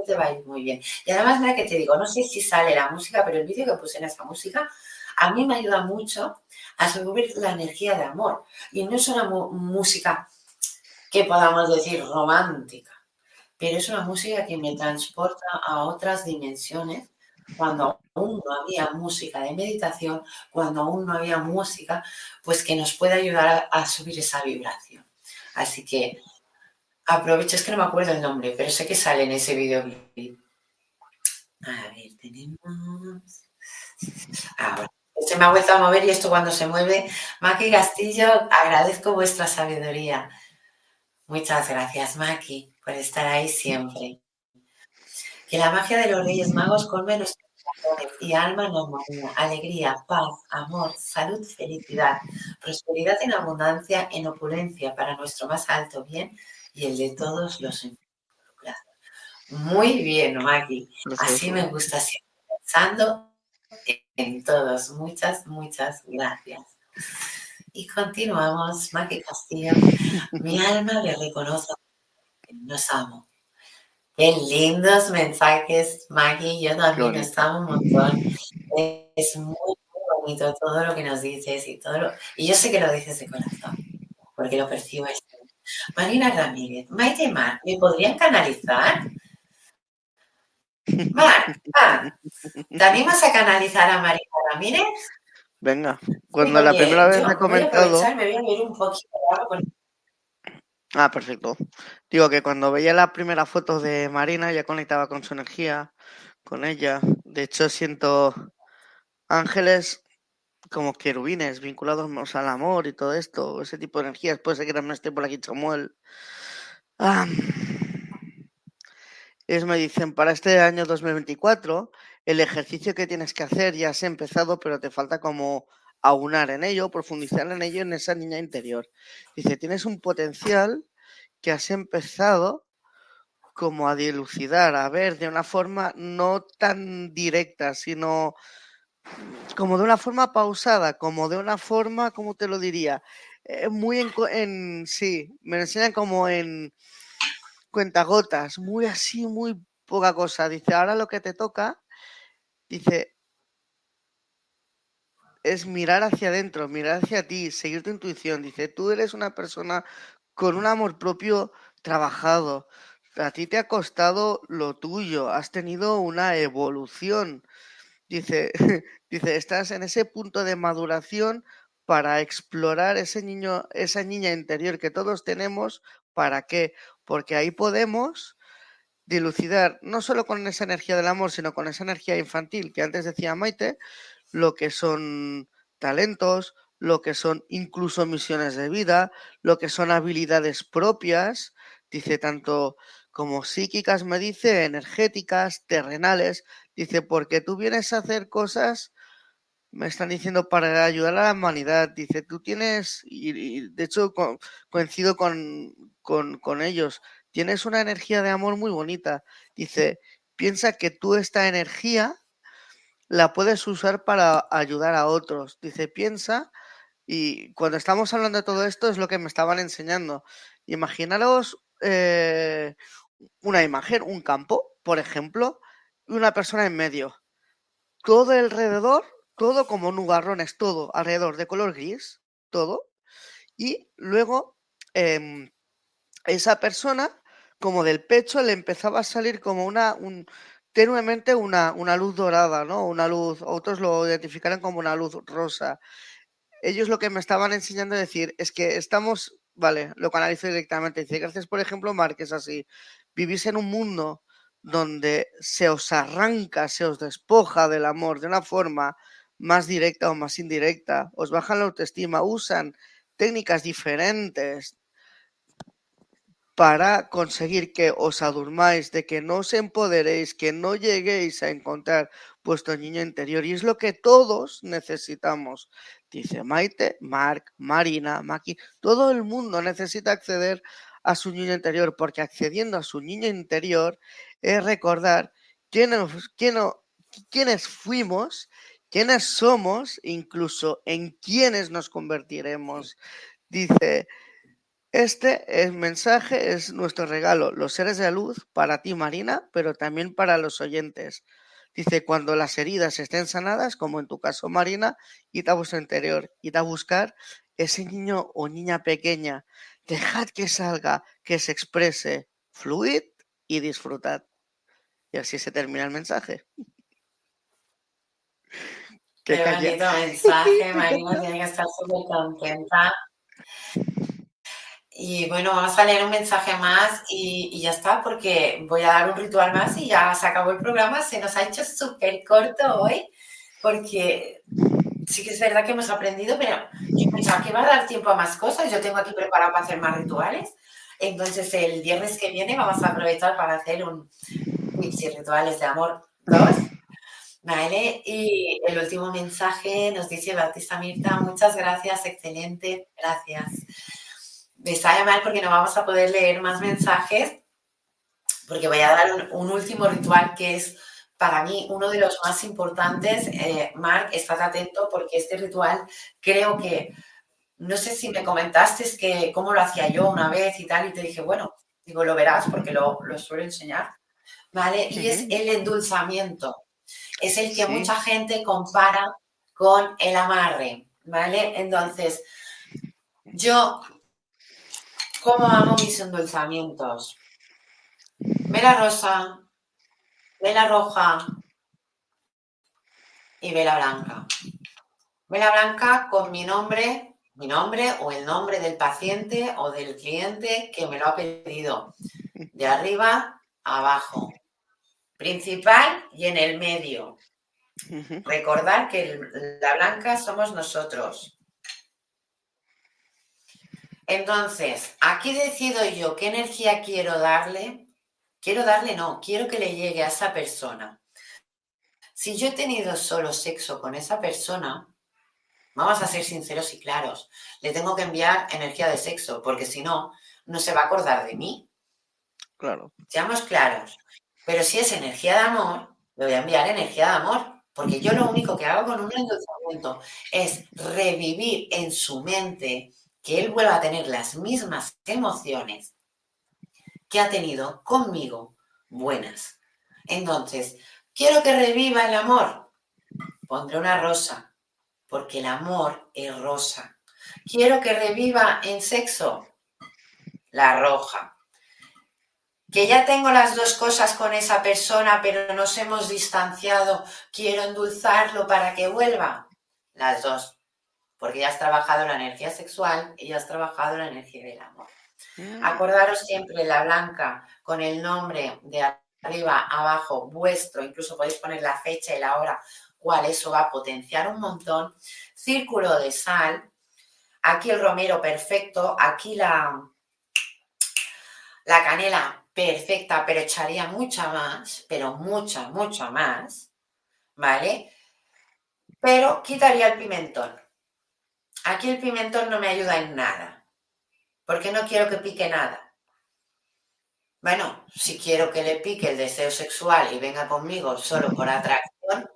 te va a ir muy bien. Y además, mira que te digo, no sé si sale la música, pero el vídeo que puse en esa música a mí me ayuda mucho a subir la energía de amor. Y no es una música que podamos decir romántica pero es una música que me transporta a otras dimensiones cuando aún no había música de meditación, cuando aún no había música, pues que nos puede ayudar a, subir esa vibración. Así que aprovecho, es que no me acuerdo el nombre, pero sé que sale en ese video. A ver, tenemos... Ahora, se me ha vuelto a mover y esto cuando se mueve. Maki Castillo, agradezco vuestra sabiduría. Muchas gracias, Maki por estar ahí siempre. Que la magia de los Reyes Magos colme nuestros corazones y alma en armonía, alegría, paz, amor, salud, felicidad, prosperidad en abundancia, en opulencia para nuestro más alto bien y el de todos los involucrados. Muy bien, Maggie. Así me gusta siempre pensando en todos. Muchas, muchas gracias. Y continuamos, Maggie Castillo. Mi *laughs* alma le reconoce nos amo. Qué lindos mensajes, Maggie. Yo también nos amo un montón. Es muy, bonito todo lo que nos dices y todo lo... Y yo sé que lo dices de corazón, porque lo percibo. Marina Ramírez, Maite Mar, ¿me podrían canalizar? Mar, ¿te animas a canalizar a Marina Ramírez? Venga, cuando la primera vez he comentado... me voy a ver un poquito de Ah, perfecto. Digo que cuando veía la primera foto de Marina ya conectaba con su energía, con ella. De hecho, siento ángeles como querubines vinculados al amor y todo esto, ese tipo de energías. Puede ser que también esté por aquí Samuel. Ah. Es, me dicen, para este año 2024, el ejercicio que tienes que hacer ya has empezado, pero te falta como aunar en ello, profundizar en ello en esa niña interior. Dice, tienes un potencial que has empezado como a dilucidar, a ver de una forma no tan directa, sino como de una forma pausada, como de una forma, como te lo diría? eh, muy en, sí, me lo enseñan como en cuentagotas, muy así, muy poca cosa. Dice, ahora lo que te toca, dice, es mirar hacia adentro, mirar hacia ti, seguir tu intuición. Dice, tú eres una persona con un amor propio trabajado. A ti te ha costado lo tuyo, has tenido una evolución. Dice, *laughs* dice, estás en ese punto de maduración para explorar ese niño, esa niña interior que todos tenemos. ¿Para qué? Porque ahí podemos dilucidar, no solo con esa energía del amor, sino con esa energía infantil que antes decía Maite, lo que son talentos, lo que son incluso misiones de vida, lo que son habilidades propias, dice tanto como psíquicas, me dice, energéticas, terrenales, dice, porque tú vienes a hacer cosas, me están diciendo, para ayudar a la humanidad, dice, tú tienes, y, de hecho coincido con, con, con ellos, tienes una energía de amor muy bonita, dice, piensa que tú esta energía la puedes usar para ayudar a otros. Dice, piensa, y cuando estamos hablando de todo esto es lo que me estaban enseñando. Imaginaros eh, una imagen, un campo, por ejemplo, y una persona en medio. Todo alrededor, todo como nubarrones, todo alrededor de color gris, todo. Y luego em, esa persona, como del pecho, le empezaba a salir como una, un, tenuemente una, una luz dorada, ¿no? Una luz, otros lo identificarán como una luz rosa. Ellos lo que me estaban enseñando a decir es que estamos, vale, lo canalizo directamente. Dice, gracias por ejemplo, Marques, así. Vivís en un mundo donde se os arranca, se os despoja del amor de una forma más directa o más indirecta, os bajan la autoestima, usan técnicas diferentes para conseguir que os adurmáis, de que no os empoderéis, que no lleguéis a encontrar vuestro niño interior. Y es lo que todos necesitamos. Dice Maite, Mark, Marina, Maki, todo el mundo necesita acceder a su niño interior, porque accediendo a su niño interior es recordar quiénes, fuimos, quiénes somos, incluso en quiénes nos convertiremos. Dice, este es mensaje es nuestro regalo, los seres de la luz, para ti, Marina, pero también para los oyentes. Dice, cuando las heridas estén sanadas, como en tu caso, Marina, id a vuestro interior, id a buscar ese niño o niña pequeña. Dejad que salga, que se exprese, fluid y disfrutad. Y así se termina el mensaje. Qué, bonito mensaje, Marina tiene que estar súper contenta. Y bueno, vamos a leer un mensaje más y, ya está, porque voy a dar un ritual más y ya se acabó el programa. Se nos ha hecho súper corto hoy, porque sí que es verdad que hemos aprendido, pero yo pensaba que va a dar tiempo a más cosas. Yo tengo aquí preparado para hacer más rituales. Entonces, el viernes que viene vamos a aprovechar para hacer un y Rituales de Amor 2. ¿Vale? Y el último mensaje nos dice Bautista Mirta, muchas gracias, excelente, gracias me sabe mal porque no vamos a poder leer más mensajes, porque voy a dar un, último ritual que es para mí uno de los más importantes. Eh, Marc, estás atento porque este ritual creo que, no sé si me comentaste que cómo lo hacía yo una vez y tal, y te dije, bueno, digo, lo verás porque lo, lo suelo enseñar, ¿vale? Y es el endulzamiento. Es el que mucha gente compara con el amarre, ¿vale? Entonces, yo ¿Cómo amo mis endulzamientos? Vela rosa, vela roja y vela blanca. Vela blanca con mi nombre, mi nombre o el nombre del paciente o del cliente que me lo ha pedido. De arriba a abajo. Principal y en el medio. Recordar que la blanca somos nosotros. Entonces, aquí decido yo qué energía quiero darle. Quiero darle, no, quiero que le llegue a esa persona. Si yo he tenido solo sexo con esa persona, vamos a ser sinceros y claros, le tengo que enviar energía de sexo, porque si no, no se va a acordar de mí. Claro. Seamos claros. Pero si es energía de amor, le voy a enviar energía de amor, porque yo lo único que hago con un endulzamiento es revivir en su mente que él vuelva a tener las mismas emociones que ha tenido conmigo buenas. Entonces, quiero que reviva el amor. Pondré una rosa, porque el amor es rosa. Quiero que reviva en sexo, la roja. Que ya tengo las dos cosas con esa persona, pero nos hemos distanciado. Quiero endulzarlo para que vuelva. Las dos. Porque ya has trabajado la energía sexual y ya has trabajado la energía del amor. Mm. Acordaros siempre la blanca con el nombre de arriba, abajo, vuestro, incluso podéis poner la fecha y la hora, cuál eso va a potenciar un montón. Círculo de sal, aquí el romero perfecto, aquí la, la canela perfecta, pero echaría mucha más, pero mucha, mucha más, ¿vale? Pero quitaría el pimentón. Aquí el pimentón no me ayuda en nada porque no quiero que pique nada. Bueno, si quiero que le pique el deseo sexual y venga conmigo solo por atracción,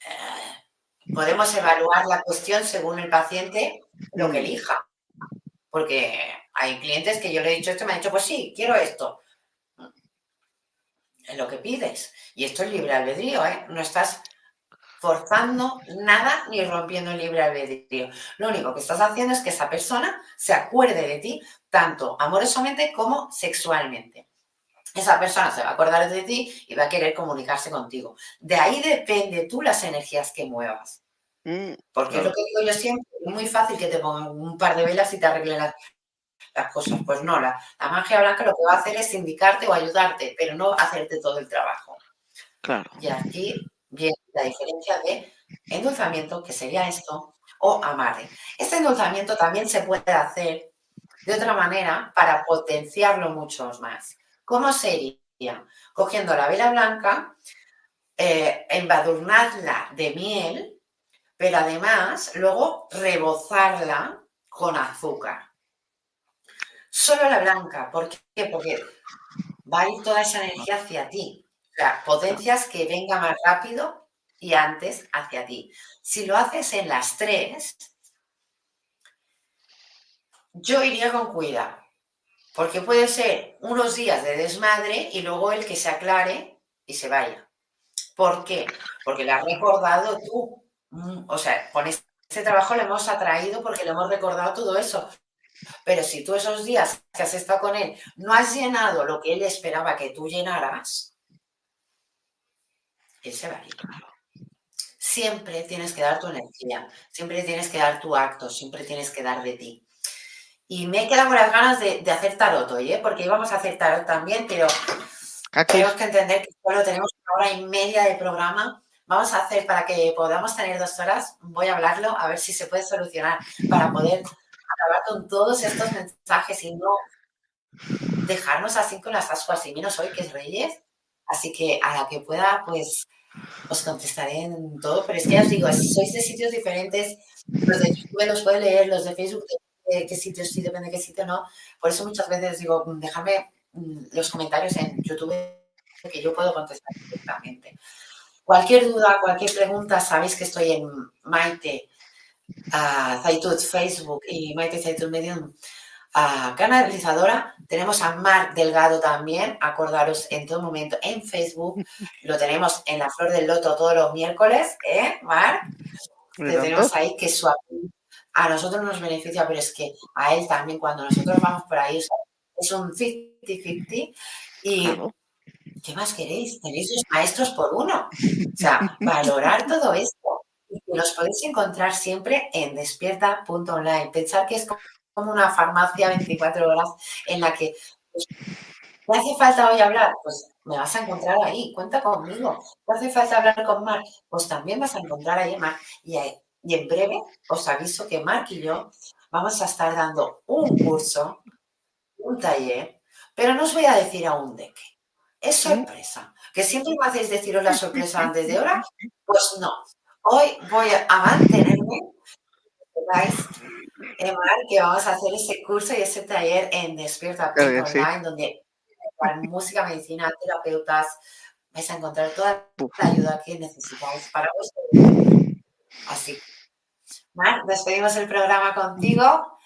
eh, podemos evaluar la cuestión según el paciente lo que elija. Porque hay clientes que yo le he dicho esto y me han dicho, pues sí, quiero esto. Es lo que pides. Y esto es libre albedrío, ¿eh? No estás forzando nada ni rompiendo el libre albedrío. Lo único que estás haciendo es que esa persona se acuerde de ti tanto amorosamente como sexualmente. Esa persona se va a acordar de ti y va a querer comunicarse contigo. De ahí depende tú las energías que muevas. Mm, Porque es lo que digo yo siempre, es muy fácil que te pongan un par de velas y te arreglen las, cosas. Pues no, la, la magia blanca lo que va a hacer es indicarte o ayudarte, pero no hacerte todo el trabajo. Claro. Y aquí Bien, la diferencia de endulzamiento, que sería esto, o amarre. Este endulzamiento también se puede hacer de otra manera para potenciarlo mucho más. ¿Cómo sería? Cogiendo la vela blanca, eh, embadurnarla de miel, pero además luego rebozarla con azúcar. Solo la blanca, ¿por qué? Porque va a ir toda esa energía hacia ti sea, potencias que venga más rápido y antes hacia ti. Si lo haces en las tres, yo iría con cuidado, porque puede ser unos días de desmadre y luego el que se aclare y se vaya. ¿Por qué? Porque lo has recordado tú. Mm, o sea, con este trabajo le hemos atraído porque le hemos recordado todo eso. Pero si tú esos días que has estado con él no has llenado lo que él esperaba que tú llenaras, ese va Siempre tienes que dar tu energía, siempre tienes que dar tu acto, siempre tienes que dar de ti. Y me he quedado con las ganas de, hacer tarot hoy, ¿eh? porque íbamos a hacer tarot también, pero tenemos que entender que solo tenemos una hora y media de programa. Vamos a hacer para que podamos tener dos horas, voy a hablarlo, a ver si se puede solucionar para poder acabar con todos estos mensajes y no dejarnos así con las ascuas y menos hoy que es Reyes. Así que a la que pueda, pues os contestaré en todo, pero es que ya os digo, sois de sitios diferentes, los de YouTube los puedo leer, los de Facebook, de qué sitios sí, depende de qué sitio no. Por eso muchas veces digo, dejadme mm, los comentarios en YouTube que yo puedo contestar directamente. Cualquier duda, cualquier pregunta, sabéis que estoy en Maite uh, Facebook y Maite Zaitud Medium canalizadora. Tenemos a Marc Delgado también, acordaros en todo momento en Facebook. Lo tenemos en la Flor del Loto todos los miércoles, ¿eh, Marc? Le tenemos ahí que su a nosotros nos beneficia, pero es que a él también cuando nosotros vamos por ahí es un 50-50 y ¿qué más queréis? Tenéis los maestros por uno. O sea, valorar todo esto. Y los podéis encontrar siempre en despierta.online. Pensar que es como una farmacia 24 horas en la que pues, ¿te hace falta hoy hablar? Pues me vas a encontrar ahí, cuenta conmigo. ¿Te hace falta hablar con Marc? Pues también vas a encontrar ahí Marc. Y, y en breve os aviso que Marc y yo vamos a estar dando un curso, un taller, pero no os voy a decir aún de qué. Es sorpresa. Que siempre me hacéis deciros la sorpresa antes de hora. *laughs* Pues no. Hoy voy a mantenerme que vamos a hacer ese curso y ese taller en Despierta Online, donde con música, medicina, terapeutas, vais a encontrar toda la ayuda que necesitáis para vosotros. Así. Mar, despedimos el programa contigo.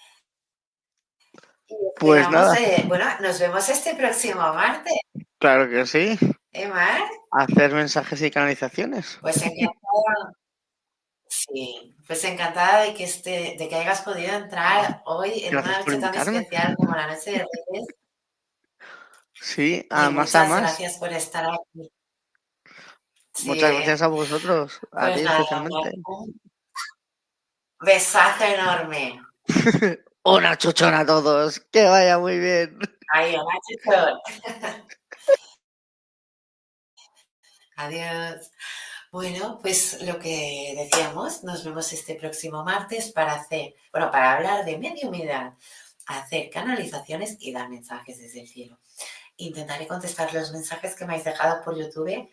Pues nada. bueno, nos vemos este próximo martes. Claro que sí. ¿Eh, Mar? Hacer mensajes y canalizaciones. Pues encantada. Sí, pues encantada de que este, de que hayas podido entrar hoy en una noche tan especial como la noche de Reyes. Sí, a más a más. Gracias por estar aquí. Muchas gracias a vosotros, a pues ti especialmente. Besazo enorme. *laughs* una chuchona a todos. Que vaya muy bien. Ay, una chuchona. *laughs* Adiós. Bueno, pues lo que decíamos, nos vemos este próximo martes para hacer, bueno, para hablar de mediumidad, hacer canalizaciones y dar mensajes desde el cielo. Intentaré contestar los mensajes que me habéis dejado por YouTube.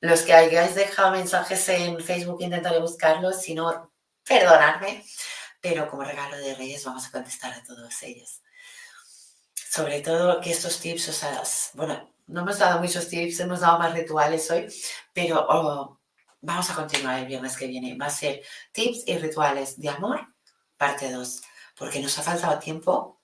Los que hayáis dejado mensajes en Facebook intentaré buscarlos, si no, perdonadme pero como regalo de Reyes vamos a contestar a todos ellos. Sobre todo que estos tips, o sea, bueno, no hemos dado muchos tips, hemos dado más rituales hoy, pero oh, vamos a continuar el viernes que viene. Va a ser tips y rituales de amor, parte 2, porque nos ha faltado tiempo.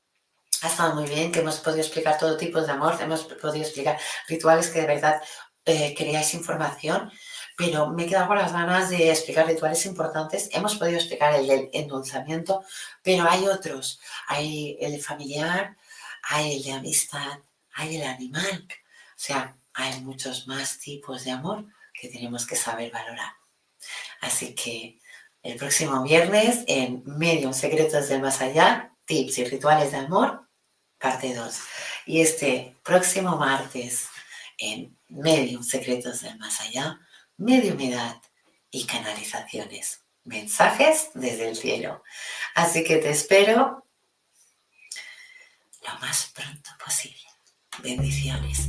Ha estado muy bien que hemos podido explicar todo tipo de amor, hemos podido explicar rituales que de verdad eh, queríais información pero me he quedado con las ganas de explicar rituales importantes. Hemos podido explicar el del endulzamiento, pero hay otros. Hay el familiar, hay el de amistad, hay el animal. O sea, hay muchos más tipos de amor que tenemos que saber valorar. Así que el próximo viernes en Medium Secretos del Más Allá, tips y rituales de amor, parte 2. Y este próximo martes en Medium Secretos del Más Allá, mediumidad y canalizaciones. Mensajes desde el cielo. Así que te espero lo más pronto posible. Bendiciones.